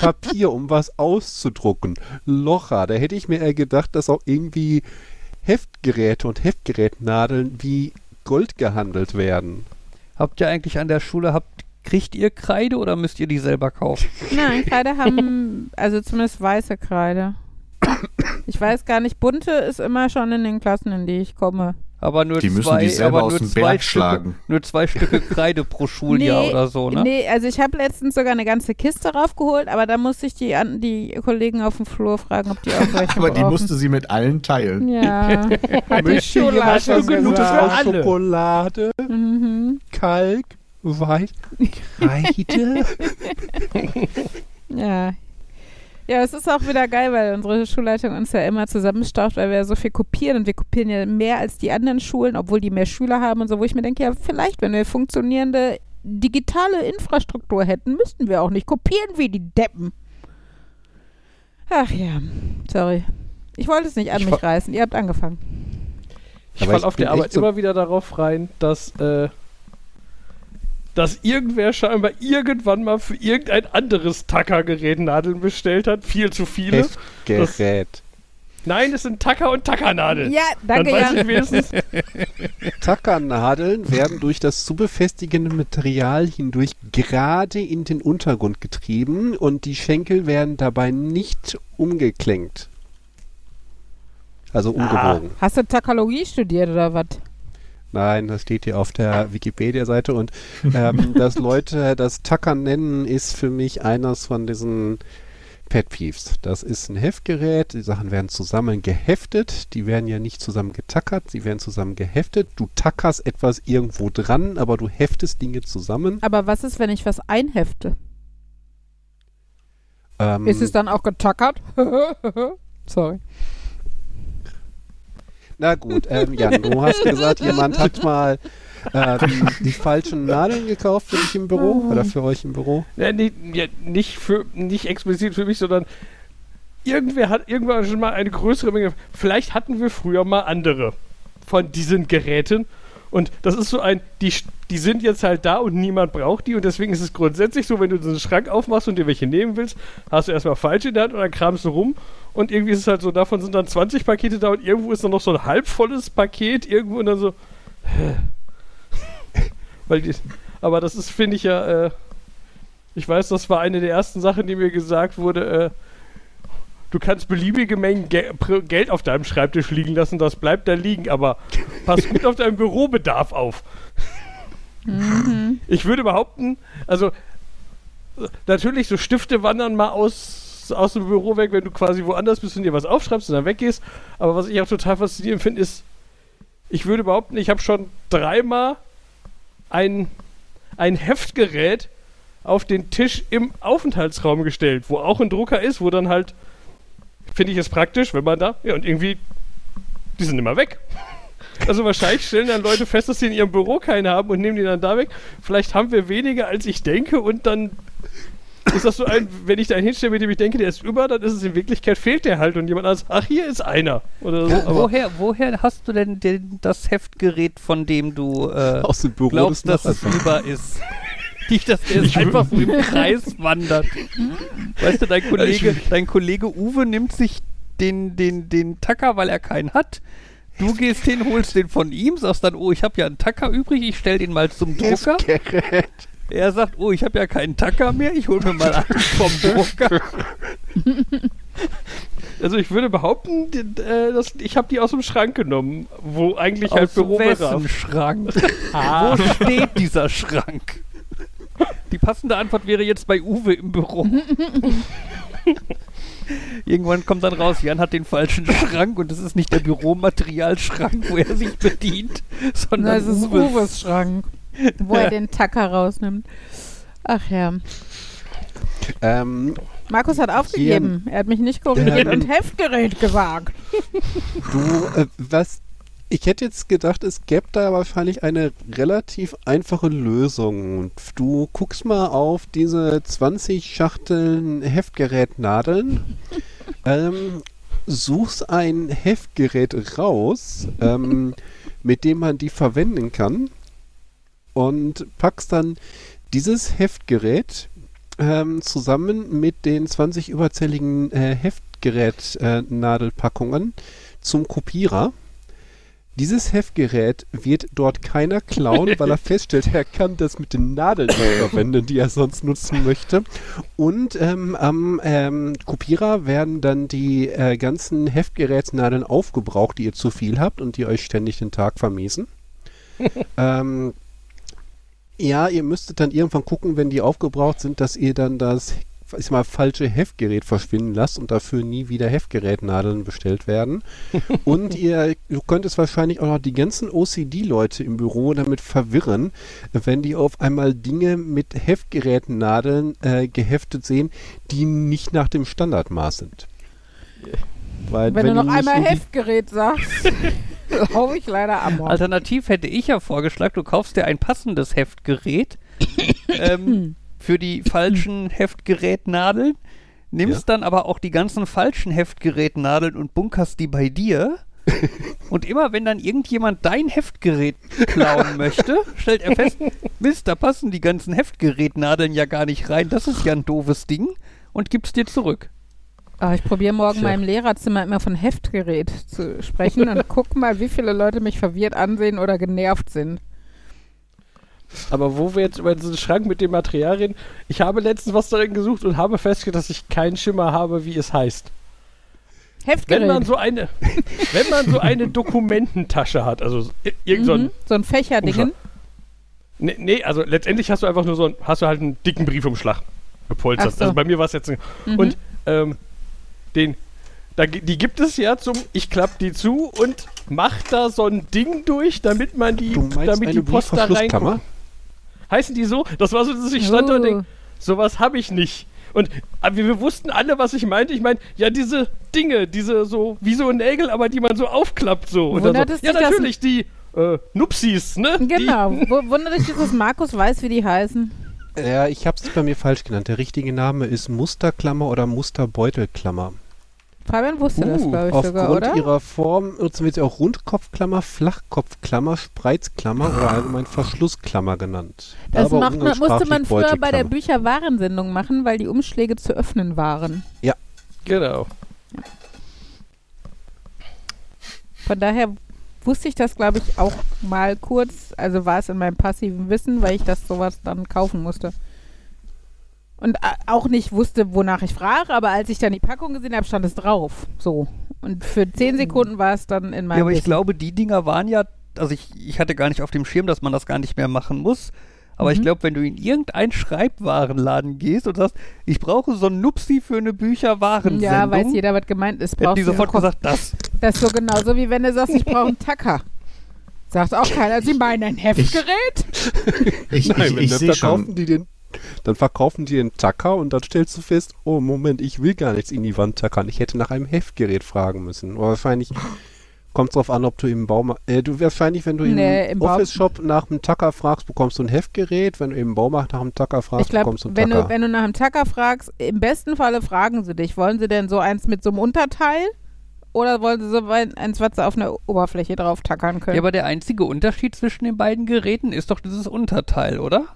Papier, um was auszudrucken, Locher. Da hätte ich mir eher gedacht, dass auch irgendwie Heftgeräte und Heftgerätnadeln wie Gold gehandelt werden. Habt ihr eigentlich an der Schule, habt, kriegt ihr Kreide oder müsst ihr die selber kaufen? nein, Kreide haben, also zumindest weiße Kreide. Ich weiß gar nicht, bunte ist immer schon in den Klassen, in die ich komme. Aber nur Die müssen zwei, die selber aus dem Berg Stücke, schlagen. Nur zwei Stücke Kreide pro Schuljahr Nee, oder so, ne? Nee, also ich habe letztens sogar eine ganze Kiste raufgeholt, aber da musste ich die, an, die Kollegen auf dem Flur fragen, ob die auch welche Aber die brauchen. musste sie mit allen teilen. Ja, die Möchte jemand was genug. Schokolade, Mhm. Kalk, Wein, Kreide? Ja. Ja, es ist auch wieder geil, weil unsere Schulleitung uns ja immer zusammenstaucht, weil wir ja so viel kopieren und wir kopieren ja mehr als die anderen Schulen, obwohl die mehr Schüler haben und so, wo ich mir denke, ja, vielleicht, wenn wir funktionierende digitale Infrastruktur hätten, müssten wir auch nicht kopieren wie die Deppen. Ach ja, sorry. Ich wollte es nicht an Ich mich reißen, ihr habt angefangen. Ich fall auf der Arbeit so- immer wieder darauf rein, dass, äh, dass irgendwer scheinbar irgendwann mal für irgendein anderes Tackergerät Nadeln bestellt hat. Viel zu viele. Heftgerät. Nein, es sind Tacker und Tackernadeln. Ja, danke, Dann ich wenigstens, Tackernadeln werden durch das zu befestigende Material hindurch gerade in den Untergrund getrieben und die Schenkel werden dabei nicht umgeklenkt. Also umgebogen. Hast du Takalogie studiert oder was? Nein, das steht hier auf der Wikipedia-Seite und ähm, dass Leute das Tackern nennen, ist für mich eines von diesen Pet Peeves. Das ist ein Heftgerät, die Sachen werden zusammen geheftet, die werden ja nicht zusammen getackert, sie werden zusammen geheftet. Du tackerst etwas irgendwo dran, aber du heftest Dinge zusammen. Aber was ist, wenn ich was einhefte? Ähm, Ist es dann auch getackert? Sorry. Na gut, ähm, Jan, du hast gesagt, jemand hat mal ähm, die falschen Nadeln gekauft für dich im Büro oder für euch im Büro. ja, nicht, ja, nicht, für, nicht explizit für mich, sondern irgendwer hat irgendwann schon mal eine größere Menge. Vielleicht hatten wir früher mal andere von diesen Geräten. Und das ist so ein, die, die sind jetzt halt da und niemand braucht die. Und deswegen ist es grundsätzlich so, wenn du diesen Schrank aufmachst und dir welche nehmen willst, hast du erstmal falsche in der Hand und dann kramst du rum. Und irgendwie ist es halt so, davon sind dann 20 Pakete da und irgendwo ist dann noch so ein halbvolles Paket irgendwo und dann so. Weil die, aber das ist, finde ich ja, äh, ich weiß, das war eine der ersten Sachen, die mir gesagt wurde, äh, du kannst beliebige Mengen Ge Geld auf deinem Schreibtisch liegen lassen, das bleibt da liegen, aber pass gut auf deinen Bürobedarf auf. Ich würde behaupten, also natürlich, so Stifte wandern mal aus, aus dem Büro weg, wenn du quasi woanders bist und dir was aufschreibst und dann weggehst. Aber was ich auch total faszinierend finde, ist, ich würde behaupten, ich habe schon dreimal ein, ein Heftgerät auf den Tisch im Aufenthaltsraum gestellt, wo auch ein Drucker ist, wo dann halt, finde ich es praktisch, wenn man da, ja, und irgendwie, die sind immer weg. Also wahrscheinlich stellen dann Leute fest, dass sie in ihrem Büro keine haben und nehmen die dann da weg. Vielleicht haben wir weniger, als ich denke und dann ist das so ein, wenn ich da einen hinstelle, mit dem ich denke, der ist über, dann ist es in Wirklichkeit fehlt der halt und jemand anderes, ach, hier ist einer. Oder so. Aber woher, woher hast du denn den, das Heftgerät, von dem du äh, Aus dem Büro glaubst, dass es über ist? Nicht, dass der es einfach so im Kreis wandert. Weißt du, dein Kollege, dein Kollege Uwe nimmt sich den, den, den Tacker, weil er keinen hat. Du gehst hin, holst den von ihm, sagst dann, oh, ich habe ja einen Tacker übrig, ich stell den mal zum Drucker. Er sagt, oh, ich habe ja keinen Tacker mehr, ich hol mir mal einen vom Drucker. Also ich würde behaupten, äh, dass, ich habe die aus dem Schrank genommen, wo eigentlich halt Aus Bürobedarf. wessen Schrank? Ah. Wo steht dieser Schrank? Die passende Antwort wäre jetzt bei Uwe im Büro. Irgendwann kommt dann raus, Jan hat den falschen Schrank und es ist nicht der Büromaterialschrank, wo er sich bedient, sondern Das ist Uwes. Uwes Schrank, wo er den Tacker rausnimmt. Ach ja. Ähm, Markus hat aufgegeben. Er hat mich nicht korrigiert Ähm. und Heftgerät gesagt. du, äh, was? Ich hätte jetzt gedacht, es gäbe da wahrscheinlich eine relativ einfache Lösung. Du guckst mal auf diese 20 Schachteln Heftgerätnadeln, ähm, suchst ein Heftgerät raus, ähm, mit dem man die verwenden kann und packst dann dieses Heftgerät ähm, zusammen mit den 20 überzähligen äh, Heftgerät-Nadelpackungen zum Kopierer. Dieses Heftgerät wird dort keiner klauen, weil er feststellt, er kann das mit den Nadeln verwenden, die er sonst nutzen möchte. Und ähm, am ähm, Kopierer werden dann die äh, ganzen Heftgerätsnadeln aufgebraucht, die ihr zu viel habt und die euch ständig den Tag vermiesen. ähm, ja, ihr müsstet dann irgendwann gucken, wenn die aufgebraucht sind, dass ihr dann das ich mal, falsche Heftgerät verschwinden lasst und dafür nie wieder Heftgerätnadeln bestellt werden. und ihr du könntest wahrscheinlich auch noch die ganzen OCD-Leute im Büro damit verwirren, wenn die auf einmal Dinge mit Heftgerätnadeln äh, geheftet sehen, die nicht nach dem Standardmaß sind. Weil, wenn, wenn, du noch einmal Heftgerät sagst, glaube ich leider am Alternativ hätte ich ja vorgeschlagen, du kaufst dir ein passendes Heftgerät. ähm, für die falschen Heftgerätnadeln, nimmst ja. dann aber auch die ganzen falschen Heftgerätnadeln und bunkerst die bei dir. und immer wenn dann irgendjemand dein Heftgerät klauen möchte, stellt er fest, Mist, da passen die ganzen Heftgerätnadeln ja gar nicht rein. Das ist ja ein doofes Ding und gibt's dir zurück. Oh, ich probiere morgen Tja. meinem Lehrerzimmer immer von Heftgerät zu sprechen und guck mal, wie viele Leute mich verwirrt ansehen oder genervt sind. Aber wo wir jetzt über diesen Schrank mit dem Material reden, ich habe letztens was darin gesucht und habe festgestellt, dass ich keinen Schimmer habe, wie es heißt. Heftgerät. Wenn man so eine, wenn man so eine Dokumententasche hat, also irgend so ein, mhm, so ein Fächerdingen. Nee, nee, also letztendlich hast du einfach nur so ein, hast du halt einen dicken Briefumschlag gepolstert. So. Also bei mir war es jetzt ein, mhm. und ähm, den, da, die gibt es ja zum, ich klappe die zu und mach da so ein Ding durch, damit man die, damit die Post da reinkommt. Heißen die so? Das war so, dass ich stand da und denke, oh. sowas habe ich nicht. Und aber wir, wir, wussten alle, was ich meinte. Ich meine, ja, diese Dinge, diese so, wie so Nägel, aber die man so aufklappt so. Und so. Ja, natürlich, die äh, Nupsis, ne? Genau. Wundert dich, dass Markus weiß, wie die heißen. Ja, ich habe es bei mir falsch genannt. Der richtige Name ist Musterklammer oder Musterbeutelklammer. Fabian wusste uh, das, glaube ich, sogar, oder? Aufgrund ihrer Form nutzen wir sie auch Rundkopfklammer, Flachkopfklammer, Spreizklammer oder allgemein Verschlussklammer genannt. Das macht, musste man früher bei der Bücherwarensendung machen, weil die Umschläge zu öffnen waren. Ja. Genau. Von daher wusste ich das, glaube ich, auch mal kurz. Also war es in meinem passiven Wissen, weil ich das sowas dann kaufen musste. Und äh, auch nicht wusste, wonach ich frage, aber als ich dann die Packung gesehen habe, stand es drauf. So. Und für zehn Sekunden war es dann in meinem. Ja, aber ich glaube, die Dinger waren ja, also ich, ich hatte gar nicht auf dem Schirm, dass man das gar nicht mehr machen muss. Aber mhm. ich glaube, wenn du in irgendein Schreibwarenladen gehst und sagst, ich brauche so ein Nupsi für eine Bücherwarensendung. Ja, weiß jeder, was gemeint ist. Hätten die sofort gesagt, das. Das ist so genauso, wie wenn du sagst, ich brauche einen Tacker. Sagt auch keiner, sie meinen ein Heftgerät? Ich, ich, ich, ich, ich verkaufen die den dann verkaufen die den Tacker und dann stellst du fest, oh Moment, ich will gar nichts in die Wand tackern. Ich hätte nach einem Heftgerät fragen müssen. Oder wahrscheinlich kommt es darauf an, ob du im Baumarkt, äh, du wahrscheinlich, wenn du nee, im, Office-Shop nach einem Tacker fragst, bekommst du ein Heftgerät. Wenn du im Baumarkt nach einem Tacker fragst, glaub, bekommst du einen wenn Tacker. Du, wenn du nach einem Tacker fragst, im besten Falle fragen sie dich, wollen sie denn so eins mit so einem Unterteil? Oder wollen sie so eins, was sie auf einer Oberfläche drauf tackern können? Ja, aber der einzige Unterschied zwischen den beiden Geräten ist doch dieses Unterteil, oder?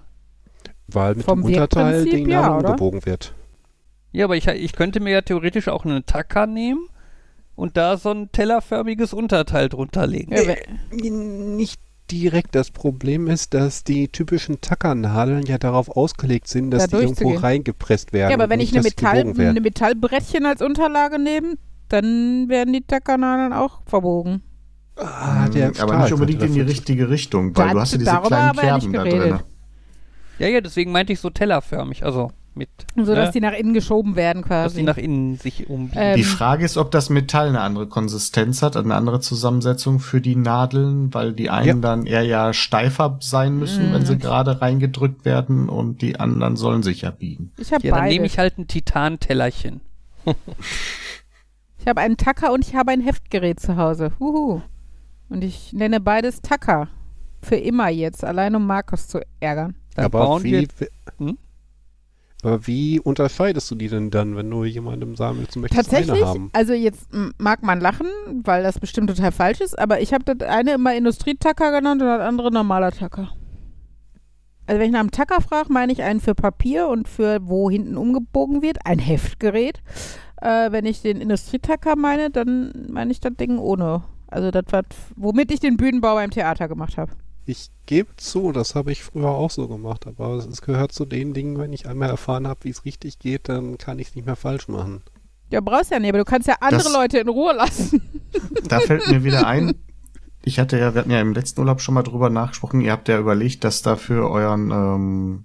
Weil mit Vom dem Unterteil Ding ja, umgebogen wird. Ja, aber ich, ich könnte mir ja theoretisch auch einen Tacker nehmen und da so ein tellerförmiges Unterteil drunter legen. Ja, äh, nicht direkt. Das Problem ist, dass die typischen Tackernadeln ja darauf ausgelegt sind, dass da die irgendwo reingepresst werden. Ja, aber wenn ich eine, Metall, eine Metallbrettchen als Unterlage nehme, dann werden die Tackernadeln auch verbogen. Ah, der aber nicht unbedingt in die richtige Richtung, weil da, du hast ja diese kleinen Kerben da drin. Ja, ja, deswegen meinte ich so tellerförmig, also mit. So, dass ne? die nach innen geschoben werden quasi. Dass die nach innen sich umbiegen. Ähm, die Frage ist, ob das Metall eine andere Konsistenz hat, eine andere Zusammensetzung für die Nadeln, weil die einen ja. dann eher ja steifer sein müssen, mm. wenn sie gerade reingedrückt werden und die anderen sollen sich ja biegen. Ich habe ja, dann nehme ich halt ein Titan-Tellerchen. ich habe einen Tacker und ich habe ein Heftgerät zu Hause. Huhu. Und ich nenne beides Tacker. Für immer jetzt, allein um Markus zu ärgern. Aber wie, hm? aber wie unterscheidest du die denn dann, wenn du jemandem sagen willst, du möchtest Tatsächlich, eine haben? also jetzt mag man lachen, weil das bestimmt total falsch ist, aber ich habe das eine immer Industrietacker genannt und das andere normaler Tacker. Also wenn ich nach einem Tacker frage, meine ich einen für Papier und für wo hinten umgebogen wird, ein Heftgerät. Äh, wenn ich den Industrietacker meine, dann meine ich das Ding ohne Also das womit ich den Bühnenbau beim Theater gemacht habe. Ich gebe zu, das habe ich früher auch so gemacht, aber es gehört zu den Dingen, wenn ich einmal erfahren habe, wie es richtig geht, dann kann ich es nicht mehr falsch machen. Ja, brauchst ja nicht, aber du kannst ja andere Das- Leute in Ruhe lassen. Da fällt mir wieder ein, ich hatte ja, wir hatten ja im letzten Urlaub schon mal drüber nachgesprochen, ihr habt ja überlegt, dass da für euren ähm,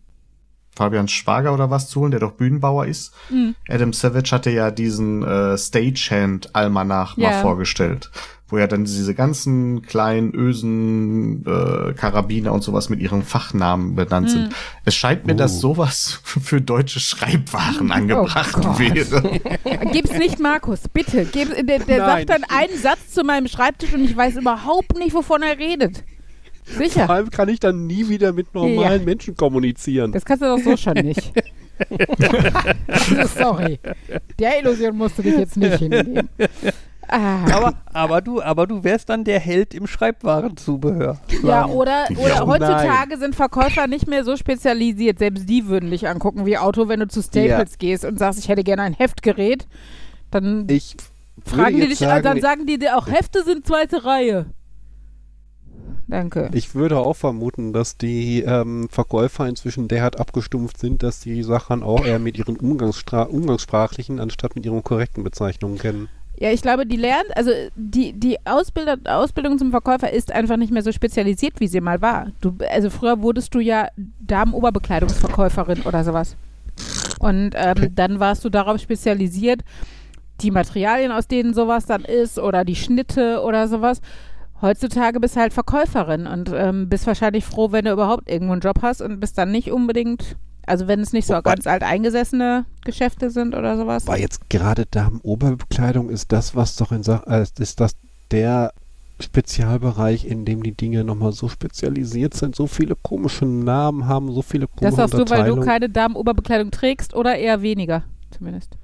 Fabian Schwager oder was zu holen, der doch Bühnenbauer ist. Mhm. Adam Savage hatte ja diesen äh, Stagehand-Almanach mal Ja. vorgestellt, wo ja dann diese ganzen kleinen Ösen, äh, Karabiner und sowas mit ihren Fachnamen benannt Mhm. sind. Es scheint mir, dass Oh. sowas für deutsche Schreibwaren angebracht Oh wäre. Gib's nicht Markus, bitte. Gib, der der sagt dann einen Satz zu meinem Schreibtisch und ich weiß überhaupt nicht, wovon er redet. Sicher. Vor allem kann ich dann nie wieder mit normalen Ja. Menschen kommunizieren. Das kannst du doch so schon nicht. Sorry. Der Illusion musst du dich jetzt nicht hingeben. Ah. Aber, aber, du, aber du wärst dann der Held im Schreibwarenzubehör. Ja, oder, oder Ja, heutzutage sind Verkäufer nicht mehr so spezialisiert. Selbst die würden dich angucken wie Auto, wenn du zu Staples gehst und sagst, ich hätte gerne ein Heftgerät. Dann Ich fragen die dich, sagen, dann sagen die dir auch, Hefte sind zweite Reihe. Danke. Ich würde auch vermuten, dass die ähm, Verkäufer inzwischen derart abgestumpft sind, dass die Sachen auch eher mit ihren umgangssprachlichen anstatt mit ihren korrekten Bezeichnungen kennen. Ja, ich glaube, die lernt, also die, die Ausbilder, Ausbildung zum Verkäufer ist einfach nicht mehr so spezialisiert, wie sie mal war. Du, also früher wurdest du ja Damenoberbekleidungsverkäuferin oder sowas. Und ähm, Okay. dann warst du darauf spezialisiert, die Materialien, aus denen sowas dann ist oder die Schnitte oder sowas. Heutzutage bist du halt Verkäuferin und ähm, bist wahrscheinlich froh, wenn du überhaupt irgendwo einen Job hast und bist dann nicht unbedingt, also wenn es nicht so Wobei- ganz alt eingesessene Geschäfte sind oder sowas. Aber jetzt gerade Damenoberbekleidung ist das, was doch in Sachen, äh, ist das der Spezialbereich, in dem die Dinge nochmal so spezialisiert sind, so viele komische Namen haben, so viele Das komische sagst du, weil du keine Damenoberbekleidung trägst oder eher weniger, zumindest.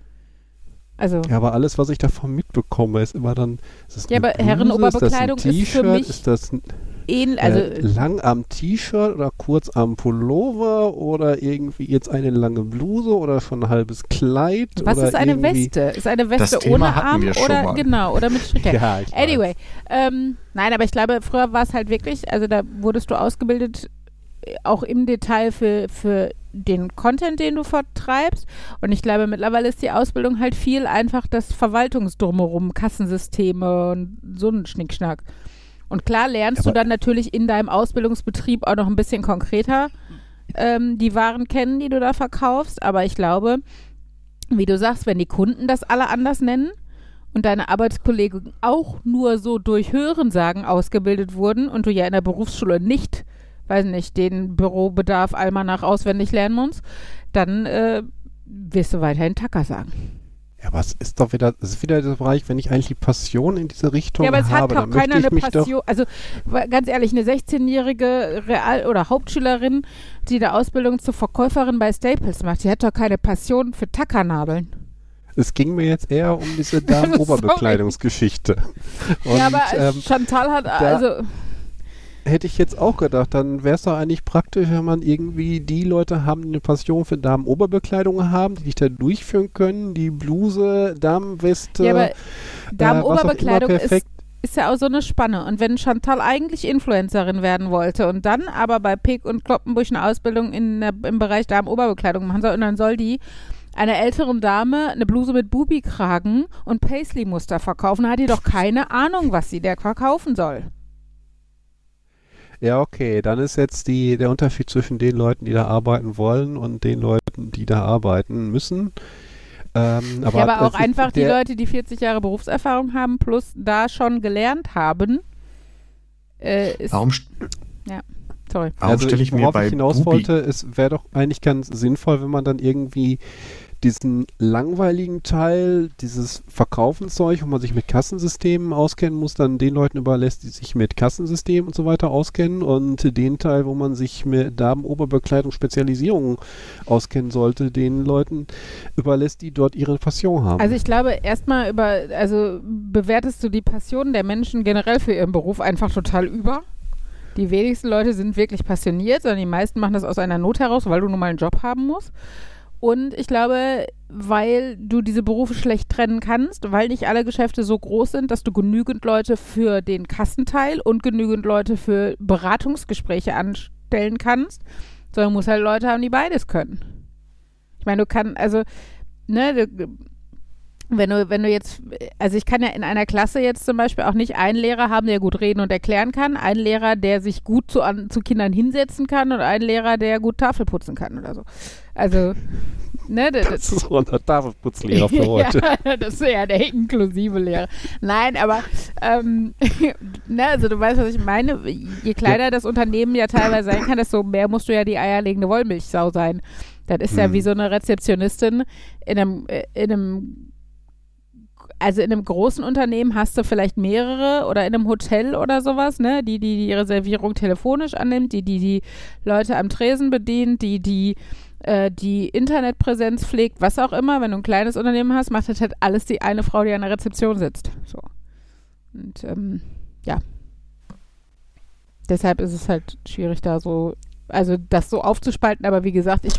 Also, Ja, aber alles, was ich davon mitbekomme, ist immer dann. Ist das Ja, aber? Herrenoberbekleidung ist, das ein ist für T-Shirt? mich Ist das ein, ähn, also äh, lang am T-Shirt oder kurz am Pullover oder irgendwie jetzt eine lange Bluse oder schon ein halbes Kleid? was oder ist eine Weste? Ist eine Weste ohne Arm wir schon oder mal. genau oder mit Strickern? Ja. Anyway, ähm, nein, aber ich glaube, früher war es halt wirklich, also da wurdest du ausgebildet, äh, auch im Detail für, für den Content, den du vertreibst. Und ich glaube, mittlerweile ist die Ausbildung halt viel einfach das Verwaltungsdrumherum, Kassensysteme und so ein Schnickschnack. Und klar lernst du Aber- dann natürlich in deinem Ausbildungsbetrieb auch noch ein bisschen konkreter ähm, die Waren kennen, die du da verkaufst. Aber ich glaube, wie du sagst, wenn die Kunden das alle anders nennen und deine Arbeitskollegen auch nur so durch Hörensagen ausgebildet wurden und du ja in der Berufsschule nicht, weiß nicht, den Bürobedarf Almanach auswendig lernen musst, dann äh, wirst du weiterhin Tacker sagen. Ja, aber es ist doch wieder, es ist wieder der Bereich, wenn ich eigentlich die Passion in diese Richtung Ja, aber es hat habe, doch dann möchte keiner eine doch. Passion. Also ganz ehrlich, eine 16-jährige Real- oder Hauptschülerin, die eine Ausbildung zur Verkäuferin bei Staples macht, die hat doch keine Passion für Tackernabeln. Es ging mir jetzt eher um diese Damenoberbekleidungsgeschichte. Ja, aber ähm, Chantal hat also hätte ich jetzt auch gedacht, dann wäre es doch eigentlich praktisch, wenn man irgendwie die Leute haben, die eine Passion für Damenoberbekleidung haben, die dich da durchführen können, die Bluse, Damenweste, ja, aber äh, Damenoberbekleidung immer, ist, ist ja auch so eine Spanne. Und wenn Chantal eigentlich Influencerin werden wollte und dann aber bei Pick und Kloppenbusch eine Ausbildung in der, im Bereich Damenoberbekleidung machen soll, und dann soll die einer älteren Dame eine Bluse mit Bubi-Kragen und Paisley-Muster verkaufen, hat die doch keine Ahnung, was sie der verkaufen soll. Ja, okay, dann ist jetzt die, der Unterschied zwischen den Leuten, die da arbeiten wollen und den Leuten, die da arbeiten müssen. Ähm, aber ja, aber auch es ist einfach die Leute, die 40 Jahre Berufserfahrung haben, plus da schon gelernt haben, äh, ist, Warum, st- sorry. warum also stelle ich mir worauf bei ich hinaus Bubi wollte, es wäre doch eigentlich ganz sinnvoll, wenn man dann irgendwie diesen langweiligen Teil, dieses Verkaufenszeug, wo man sich mit Kassensystemen auskennen muss, dann den Leuten überlässt, die sich mit Kassensystemen und so weiter auskennen und den Teil, wo man sich mit Damenoberbekleidung, Spezialisierung auskennen sollte, den Leuten überlässt, die dort ihre Passion haben. Also ich glaube, erstmal über, also bewertest du die Passion der Menschen generell für ihren Beruf einfach total über. Die wenigsten Leute sind wirklich passioniert, sondern die meisten machen das aus einer Not heraus, weil du nun mal einen Job haben musst. Und ich glaube, weil du diese Berufe schlecht trennen kannst, weil nicht alle Geschäfte so groß sind, dass du genügend Leute für den Kassenteil und genügend Leute für Beratungsgespräche anstellen kannst, sondern musst halt Leute haben, die beides können. Ich meine, du kannst, also, ne, du, wenn du, wenn du jetzt, also ich kann ja in einer Klasse jetzt zum Beispiel auch nicht einen Lehrer haben, der gut reden und erklären kann, einen Lehrer, der sich gut zu, an, zu Kindern hinsetzen kann und einen Lehrer, der gut Tafel putzen kann oder so. Also, ne, das, Das ist unser Tafelputzlehrer für heute. ja, das ist ja der inklusive Lehrer. Nein, aber ähm, ne, also du weißt, was ich meine. Je kleiner das Unternehmen ja teilweise sein kann, desto mehr musst du ja die eierlegende Wollmilchsau sein. Das ist ja Hm. wie so eine Rezeptionistin in einem, äh, in einem also in einem großen Unternehmen hast du vielleicht mehrere oder in einem Hotel oder sowas, ne, die die, die Reservierung telefonisch annimmt, die die die Leute am Tresen bedient, die die äh, die Internetpräsenz pflegt, was auch immer. Wenn du ein kleines Unternehmen hast, macht das halt alles die eine Frau, die an der Rezeption sitzt. So. Und ähm, ja. Deshalb ist es halt schwierig, da so, also das so aufzuspalten, aber wie gesagt, ich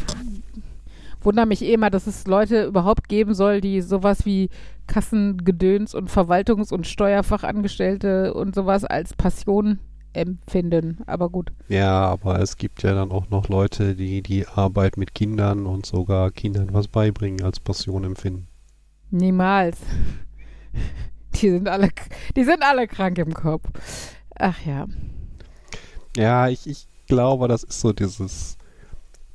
wundere mich eh immer, dass es Leute überhaupt geben soll, die sowas wie Kassengedöns und Verwaltungs- und Steuerfachangestellte und sowas als Passion empfinden. Aber gut. Ja, aber es gibt ja dann auch noch Leute, die die Arbeit mit Kindern und sogar Kindern was beibringen als Passion empfinden. Niemals. Die sind alle, die sind alle krank im Kopf. Ach ja. Ja, ich, ich glaube, das ist so dieses.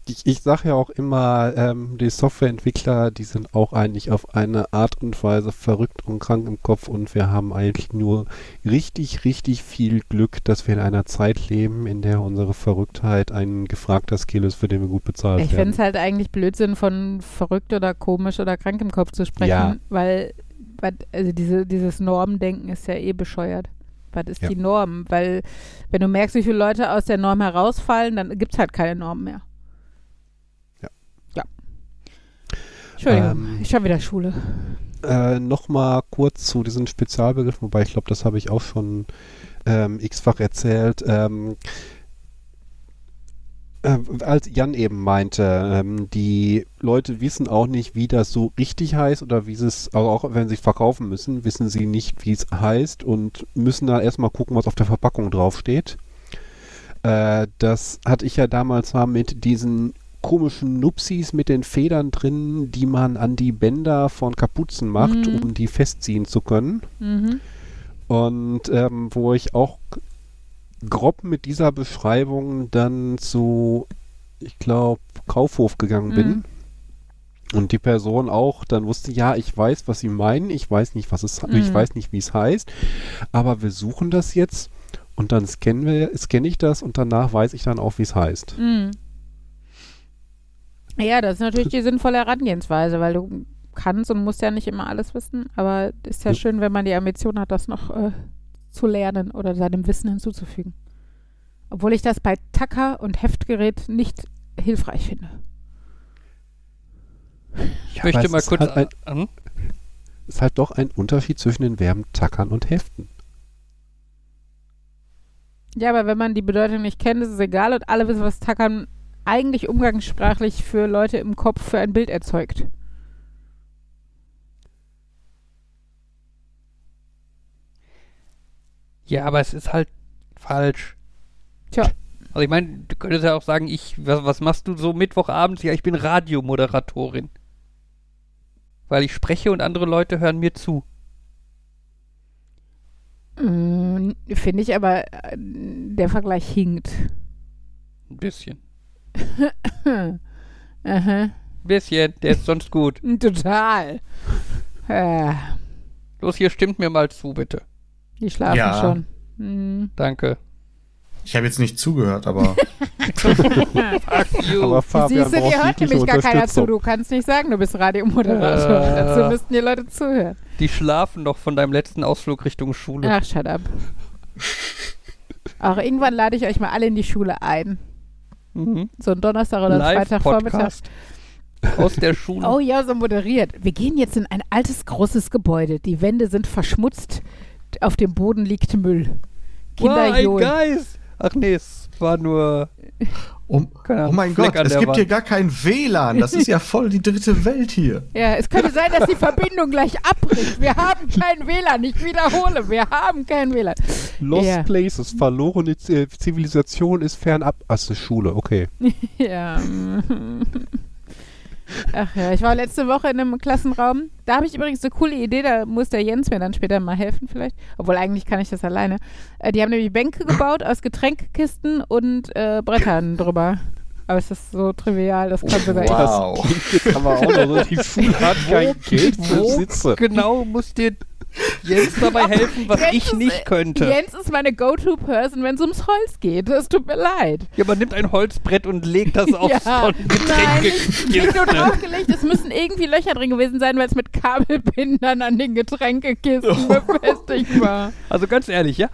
Ich, ich sage ja auch immer, ähm, die Softwareentwickler, die sind auch eigentlich auf eine Art und Weise verrückt und krank im Kopf und wir haben eigentlich nur richtig, richtig viel Glück, dass wir in einer Zeit leben, in der unsere Verrücktheit ein gefragter Skill ist, für den wir gut bezahlt Ich finde werden. es halt eigentlich Blödsinn, von verrückt oder komisch oder krank im Kopf zu sprechen, Ja. weil, also diese, dieses Normdenken ist ja eh bescheuert. Was ist Ja. die Norm? Weil, wenn du merkst, wie viele Leute aus der Norm herausfallen, dann gibt es halt keine Norm mehr. Ja. Ja. Entschuldigung, Ähm, ich habe wieder Schule. Äh, Nochmal kurz zu diesen Spezialbegriffen, wobei ich glaube, das habe ich auch schon ähm, x-fach erzählt. Ähm, äh, als Jan eben meinte, ähm, die Leute wissen auch nicht, wie das so richtig heißt oder wie sie es, also auch wenn sie es verkaufen müssen, wissen sie nicht, wie es heißt und müssen dann erstmal gucken, was auf der Verpackung draufsteht. Äh, das hatte ich ja damals mal mit diesen komischen Nupsis mit den Federn drin, die man an die Bänder von Kapuzen macht, Mhm. um die festziehen zu können. Mhm. Und ähm, wo ich auch grob mit dieser Beschreibung dann zu, ich glaube, Kaufhof gegangen bin. Mhm. Und die Person auch dann wusste, ja, ich weiß, was sie meinen, ich weiß nicht, was es, ich Mhm. weiß nicht, wie es heißt, aber wir suchen das jetzt und dann scannen wir, scanne ich das und danach weiß ich dann auch, wie es heißt. Mhm. Ja, das ist natürlich die sinnvolle Herangehensweise, weil du kannst und musst ja nicht immer alles wissen, aber ist ja Ja. schön, wenn man die Ambition hat, das noch äh, zu lernen oder seinem Wissen hinzuzufügen. Obwohl ich das bei Tacker und Heftgerät nicht hilfreich finde. Ich aber möchte es mal kurz halt ein- an. ist halt doch ein Unterschied zwischen den Verben tackern und heften. Ja, aber wenn man die Bedeutung nicht kennt, ist es egal und alle wissen, was Tackern eigentlich umgangssprachlich für Leute im Kopf für ein Bild erzeugt. Ja, aber es ist halt falsch. Tja. Also ich meine, du könntest ja auch sagen, ich, was, was machst du so Mittwochabends? Ja, ich bin Radiomoderatorin. Weil ich spreche und andere Leute hören mir zu. Mm, Finde ich aber, äh, der Vergleich hinkt. Ein bisschen. Aha. Ein bisschen, der ist sonst gut. Total. Äh, Los, hier stimmt mir mal zu, bitte. die schlafen Ja. schon. Hm. Danke. Ich habe jetzt nicht zugehört, aber Fuck you. Aber Fabian Siehst du, dir hört nämlich gar keiner zu. Du kannst nicht sagen, du bist Radiomoderator. Äh. Dazu müssten die Leute zuhören. Die schlafen doch von deinem letzten Ausflug Richtung Schule. Ach, shut up. Auch irgendwann lade ich euch mal alle in die Schule ein. Mhm. So ein Donnerstag oder Freitagvormittag. Aus der Schule. Oh ja, so moderiert. Wir gehen jetzt in ein altes, großes Gebäude. Die Wände sind verschmutzt. Auf dem Boden liegt Müll. Kinder wow, ein. Geist. Ach nee, war nur. Oh, oh mein Fleck Gott, es gibt Wand. hier gar kein WLAN. Das ist ja voll die dritte Welt hier. Ja, es könnte sein, dass die Verbindung gleich abbricht. Wir haben kein WLAN. Ich wiederhole, wir haben kein WLAN. Lost Ja. Places, verlorene Z- Zivilisation ist fernab. Ach, Schule, okay. Ja. Ach ja, ich war letzte Woche in einem Klassenraum. Da habe ich übrigens eine coole Idee, da muss der Jens mir dann später mal helfen vielleicht. Obwohl eigentlich kann ich das alleine. Äh, die haben nämlich Bänke gebaut aus Getränkekisten und äh, Brettern drüber. Aber es ist so trivial, das kann sogar Wow. Klingt jetzt aber auch noch so, die Schule hat kein Geld für Wo Sitze. genau muss dir Jens dabei helfen, was Jens ich ist- nicht könnte? Jens ist meine Go-To-Person, wenn es ums Holz geht. Es tut mir leid. Ja, man nimmt ein Holzbrett und legt das auf Ja, so ein Nein, nicht, nicht nur draufgelegt, es müssen irgendwie Löcher drin gewesen sein, weil es mit Kabelbindern an den Getränkekisten befestigt war. Also ganz ehrlich, ja.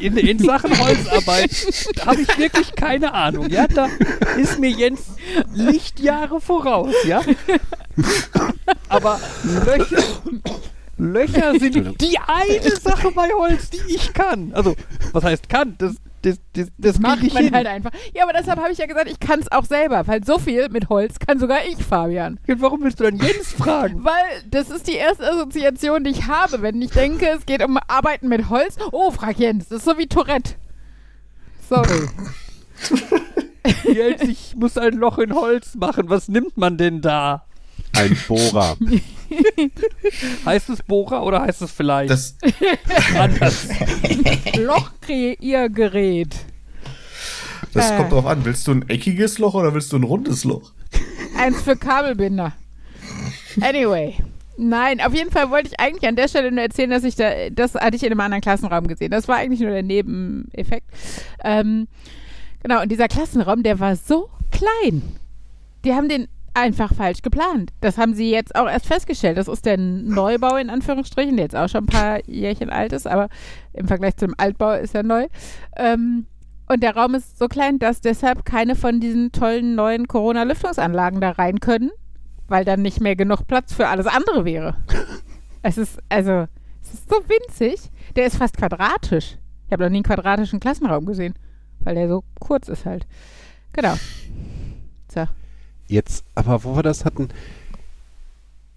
In, in Sachen Holzarbeit habe ich wirklich keine Ahnung, ja. Da ist mir Jens Lichtjahre voraus, ja. Aber Löcher, Löcher sind die eine Sache bei Holz, die ich kann. Also, was heißt kann? Das, das, das, das macht ich man hin. halt einfach. Ja, aber deshalb habe ich ja gesagt, ich kann es auch selber, weil so viel mit Holz kann sogar ich, Fabian. Ja, Warum willst du dann Jens fragen? Weil das ist die erste Assoziation, die ich habe, wenn ich denke, es geht um Arbeiten mit Holz. Oh, frag Jens, das ist so wie Tourette. Sorry. Jens, ich muss ein Loch in Holz machen. Was nimmt man denn da? Ein Bohrer. Heißt es Bohrer oder heißt es vielleicht Das, anders? Lochkreiergerät. das Äh. kommt drauf an. Willst du ein eckiges Loch oder willst du ein rundes Loch? Eins für Kabelbinder. Anyway. Nein, auf jeden Fall wollte ich eigentlich an der Stelle nur erzählen, dass ich da, das hatte ich in einem anderen Klassenraum gesehen. Das war eigentlich nur der Nebeneffekt. Ähm, genau, und dieser Klassenraum, der war so klein. Die haben den einfach falsch geplant. Das haben sie jetzt auch erst festgestellt. Das ist der Neubau in Anführungsstrichen, der jetzt auch schon ein paar Jährchen alt ist, aber im Vergleich zum Altbau ist er neu. Ähm, und der Raum ist so klein, dass deshalb keine von diesen tollen neuen Corona-Lüftungsanlagen da rein können, weil dann nicht mehr genug Platz für alles andere wäre. es ist, also, es ist so winzig. Der ist fast quadratisch. Ich habe noch nie einen quadratischen Klassenraum gesehen, weil der so kurz ist halt. Genau. So. Jetzt, aber wo wir das hatten,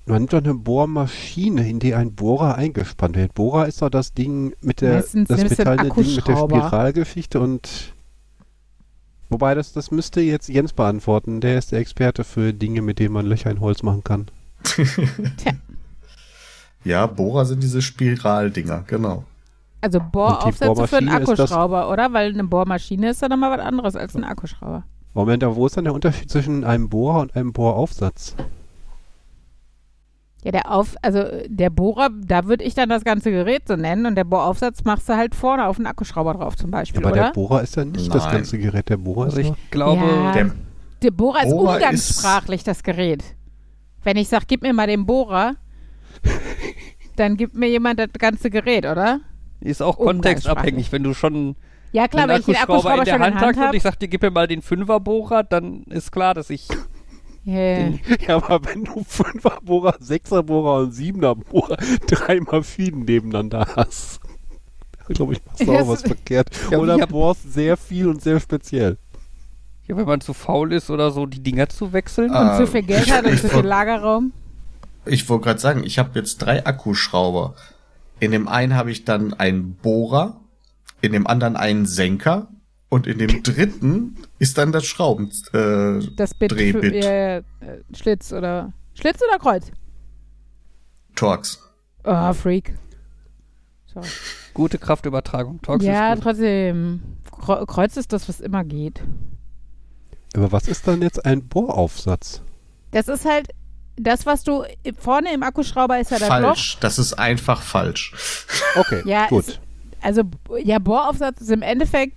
man nimmt doch eine Bohrmaschine, in die ein Bohrer eingespannt wird. Bohrer ist doch das Ding mit der, Meistens das metallene Ding mit der. Spiralgeschichte und wobei das, das müsste jetzt Jens beantworten. Der ist der Experte für Dinge, mit denen man Löcher in Holz machen kann. Ja, Bohrer sind diese Spiraldinger, genau. Also Bohraufsätze für einen Bohrmaschine ist das- Akkuschrauber, oder? Weil eine Bohrmaschine ist ja nochmal was anderes als ein Akkuschrauber. Moment, aber wo ist dann der Unterschied zwischen einem Bohrer und einem Bohraufsatz? Ja, der Auf, also der Bohrer, da würde ich dann das ganze Gerät so nennen und der Bohraufsatz machst du halt vorne auf einen Akkuschrauber drauf zum Beispiel, aber der oder? Bohrer ist ja nicht das Nein. ganze Gerät. Der Bohrer Also ist ich nur- glaube, Ja. Der, Der Bohrer ist Bohrer umgangssprachlich das Gerät. Wenn ich sage, gib mir mal den Bohrer, dann gibt mir jemand das ganze Gerät, oder? ist auch kontextabhängig. Wenn du schon Ja klar, wenn ich den Akkuschrauber in der schon in Hand der Hand hast und habe. ich sag dir, gib mir mal den Fünferbohrer, dann ist klar, dass ich Yeah. Ja, aber wenn du Fünferbohrer, Sechserbohrer und Siebenerbohrer drei Maschinen nebeneinander hast, glaube ich, machst du auch was verkehrt. Ja, Oder bohrst sehr viel und sehr speziell. Ja, wenn man zu faul ist oder so, die Dinger zu wechseln. Ah. Und zu viel Geld hat und zu viel Lagerraum. ich wollte gerade sagen, ich habe jetzt drei Akkuschrauber. In dem einen habe ich dann einen Bohrer, in dem anderen einen Senker und in dem dritten ist dann das Schrauben. Äh, Das Bit, Drehbit. ja, ja, äh, Schlitz oder Schlitz oder Kreuz? Torx. Oh, Freak. Sorry. Gute Kraftübertragung. Torx Ja, ist gut. trotzdem. Kre- Kreuz ist das, was immer geht. Aber was ist dann jetzt ein Bohraufsatz? Das ist halt das, was du vorne im Akkuschrauber ist ja das Loch. Falsch. Das ist einfach falsch. Okay, Ja, gut. es- Also, ja, Bohraufsatz ist im Endeffekt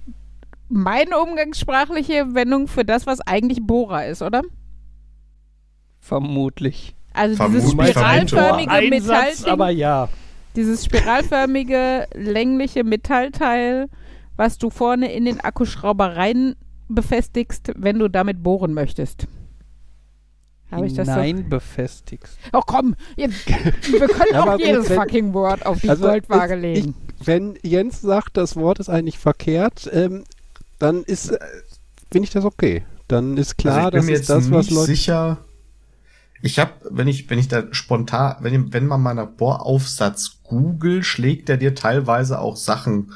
meine umgangssprachliche Wendung für das, was eigentlich Bohrer ist, oder? Vermutlich. Also Vermutlich, dieses spiralförmige Metallding, Satz, aber ja. dieses spiralförmige, längliche Metallteil, was du vorne in den Akkuschrauber rein befestigst, wenn du damit bohren möchtest. Habe ich das so? Nein, befestigst. Oh komm, jetzt, wir können auch gut, jedes wenn- fucking Wort auf die Also, Goldwaage ich- legen. wenn Jens sagt, das Wort ist eigentlich verkehrt, ähm, dann ist, äh, finde ich das okay. Dann ist klar, also ich bin das mir ist jetzt das, was nicht Leute. sicher. Ich habe, wenn ich, wenn ich da spontan, wenn, wenn man mal nach Bohraufsatz googelt, schlägt er dir teilweise auch Sachen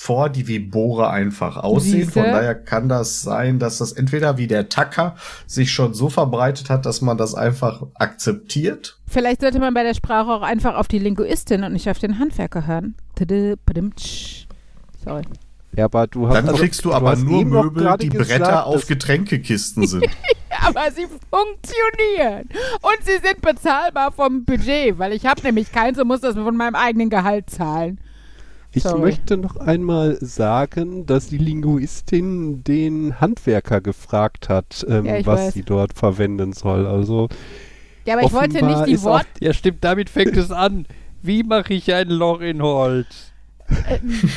vor, die wie Bohre einfach aussehen. Siehste? Von daher kann das sein, dass das entweder wie der Tacker sich schon so verbreitet hat, dass man das einfach akzeptiert. Vielleicht sollte man bei der Sprache auch einfach auf die Linguistin und nicht auf den Handwerker hören. Sorry. Ja, aber du hast, Dann also, kriegst du aber hast nur Möbel, die gesagt, Bretter auf Getränkekisten sind. Aber sie funktionieren. Und sie sind bezahlbar vom Budget, weil ich habe nämlich keins und muss das von meinem eigenen Gehalt zahlen. Ich Sorry. möchte noch einmal sagen, dass die Linguistin den Handwerker gefragt hat, ähm, Ja, was weiß. sie dort verwenden soll. Also Ja, aber ich wollte nicht die Worte. Ja, stimmt, damit fängt es an. Wie mache ich ein Loch in Holz?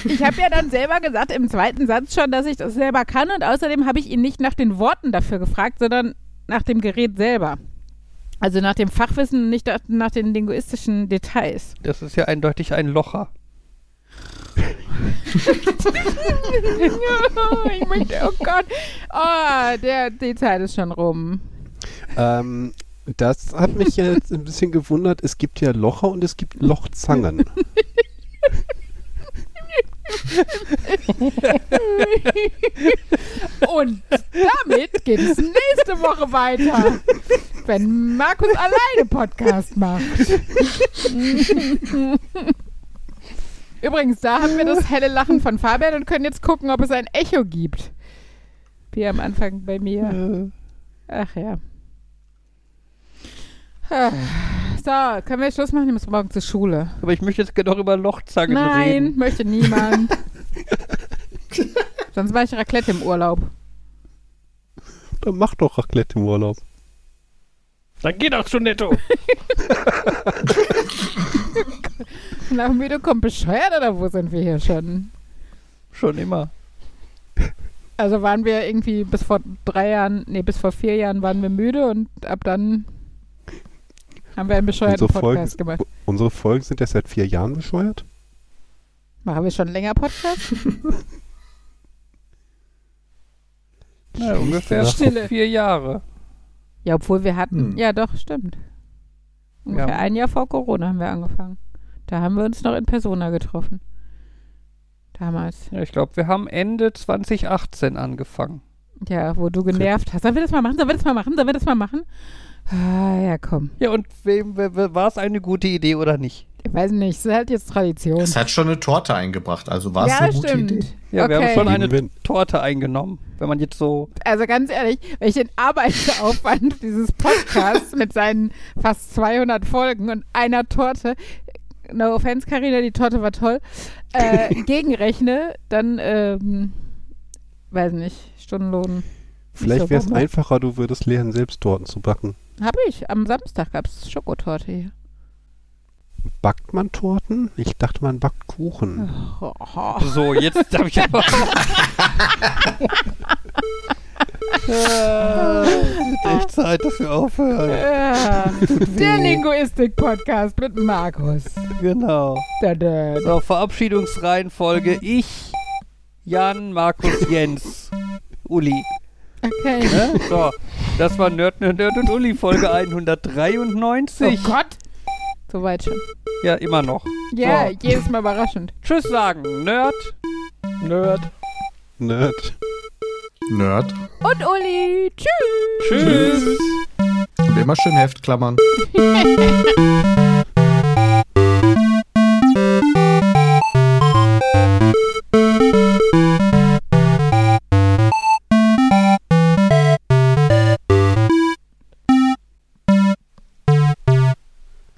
Ich habe ja dann selber gesagt im zweiten Satz schon, dass ich das selber kann und außerdem habe ich ihn nicht nach den Worten dafür gefragt, sondern nach dem Gerät selber. Also nach dem Fachwissen und nicht nach den linguistischen Details. Das ist ja eindeutig ein Locher. ich möchte, oh Gott. Oh, der, die Zeit ist schon rum. ähm, das hat mich jetzt ein bisschen gewundert. Es gibt ja Locher und es gibt Lochzangen. Und damit geht es nächste Woche weiter, wenn Markus alleine Podcast macht. Übrigens, da haben wir das helle Lachen von Fabian und können jetzt gucken, ob es ein Echo gibt. Wie am Anfang bei mir. Ach ja. So, können wir Schluss machen? Ich muss morgen zur Schule. Aber ich möchte jetzt gerne noch über Lochzangen Nein, reden. möchte niemand. Sonst war ich Raclette im Urlaub. Dann mach doch Raclette im Urlaub. Dann geht das schon netto. Nach müde kommt bescheuert oder wo sind wir hier schon? Schon immer. Also waren wir irgendwie bis vor drei Jahren, nee, bis vor vier Jahren waren wir müde und ab dann haben wir einen bescheuerten Unsere Folgen, Podcast gemacht. unsere Folgen sind erst seit vier Jahren bescheuert. Machen wir schon länger Podcast? Ja, ungefähr Stille. vier Jahre. Ja, obwohl wir hatten, Hm. ja doch, stimmt. Ungefähr Ja. ein Jahr vor Corona haben wir angefangen. Da haben wir uns noch in Persona getroffen. Damals. Ja, ich glaube, wir haben Ende 2018 angefangen. Ja, wo du genervt hast. Sollen wir das mal machen? Sollen wir das mal machen? Sollen wir das mal machen? Ah, ja, komm. Ja, und wem war es eine gute Idee oder nicht? Ich weiß nicht, es ist halt jetzt Tradition. Es hat schon eine Torte eingebracht, also war es ja, eine gute stimmt. Idee. Ja, wir okay. haben schon eine. Torte eingenommen. Wenn man jetzt so. Also ganz ehrlich, wenn ich den Arbeitsaufwand dieses Podcasts mit seinen fast 200 Folgen und einer Torte, no offense, Carina, die Torte war toll, äh, gegenrechne, dann, ähm, weiß nicht, Stundenlohn. Vielleicht so wäre es einfacher, du würdest lernen, selbst Torten zu backen. Hab ich. Am Samstag gab es Schokotorte hier. Backt man Torten? Ich dachte, man backt Kuchen. Oh, oh. So, jetzt darf ich aber. äh, wird echt Zeit, dass wir aufhören. Ja. Der Linguistik-Podcast mit Markus. Genau. Da, da. So, Verabschiedungsreihenfolge. Ich, Jan, Markus, Jens, Uli. Okay. Ne? So, das war Nerd, Nerd, Nerd und Uli, Folge Oh 193. Gott. Soweit schon. Ja, immer noch. Ja, So. jedes Mal überraschend. Tschüss sagen, Nerd. Nerd. Nerd. Nerd. Und Uli. Tschüss. Tschüss. Und immer schön Heftklammern. Tschüss.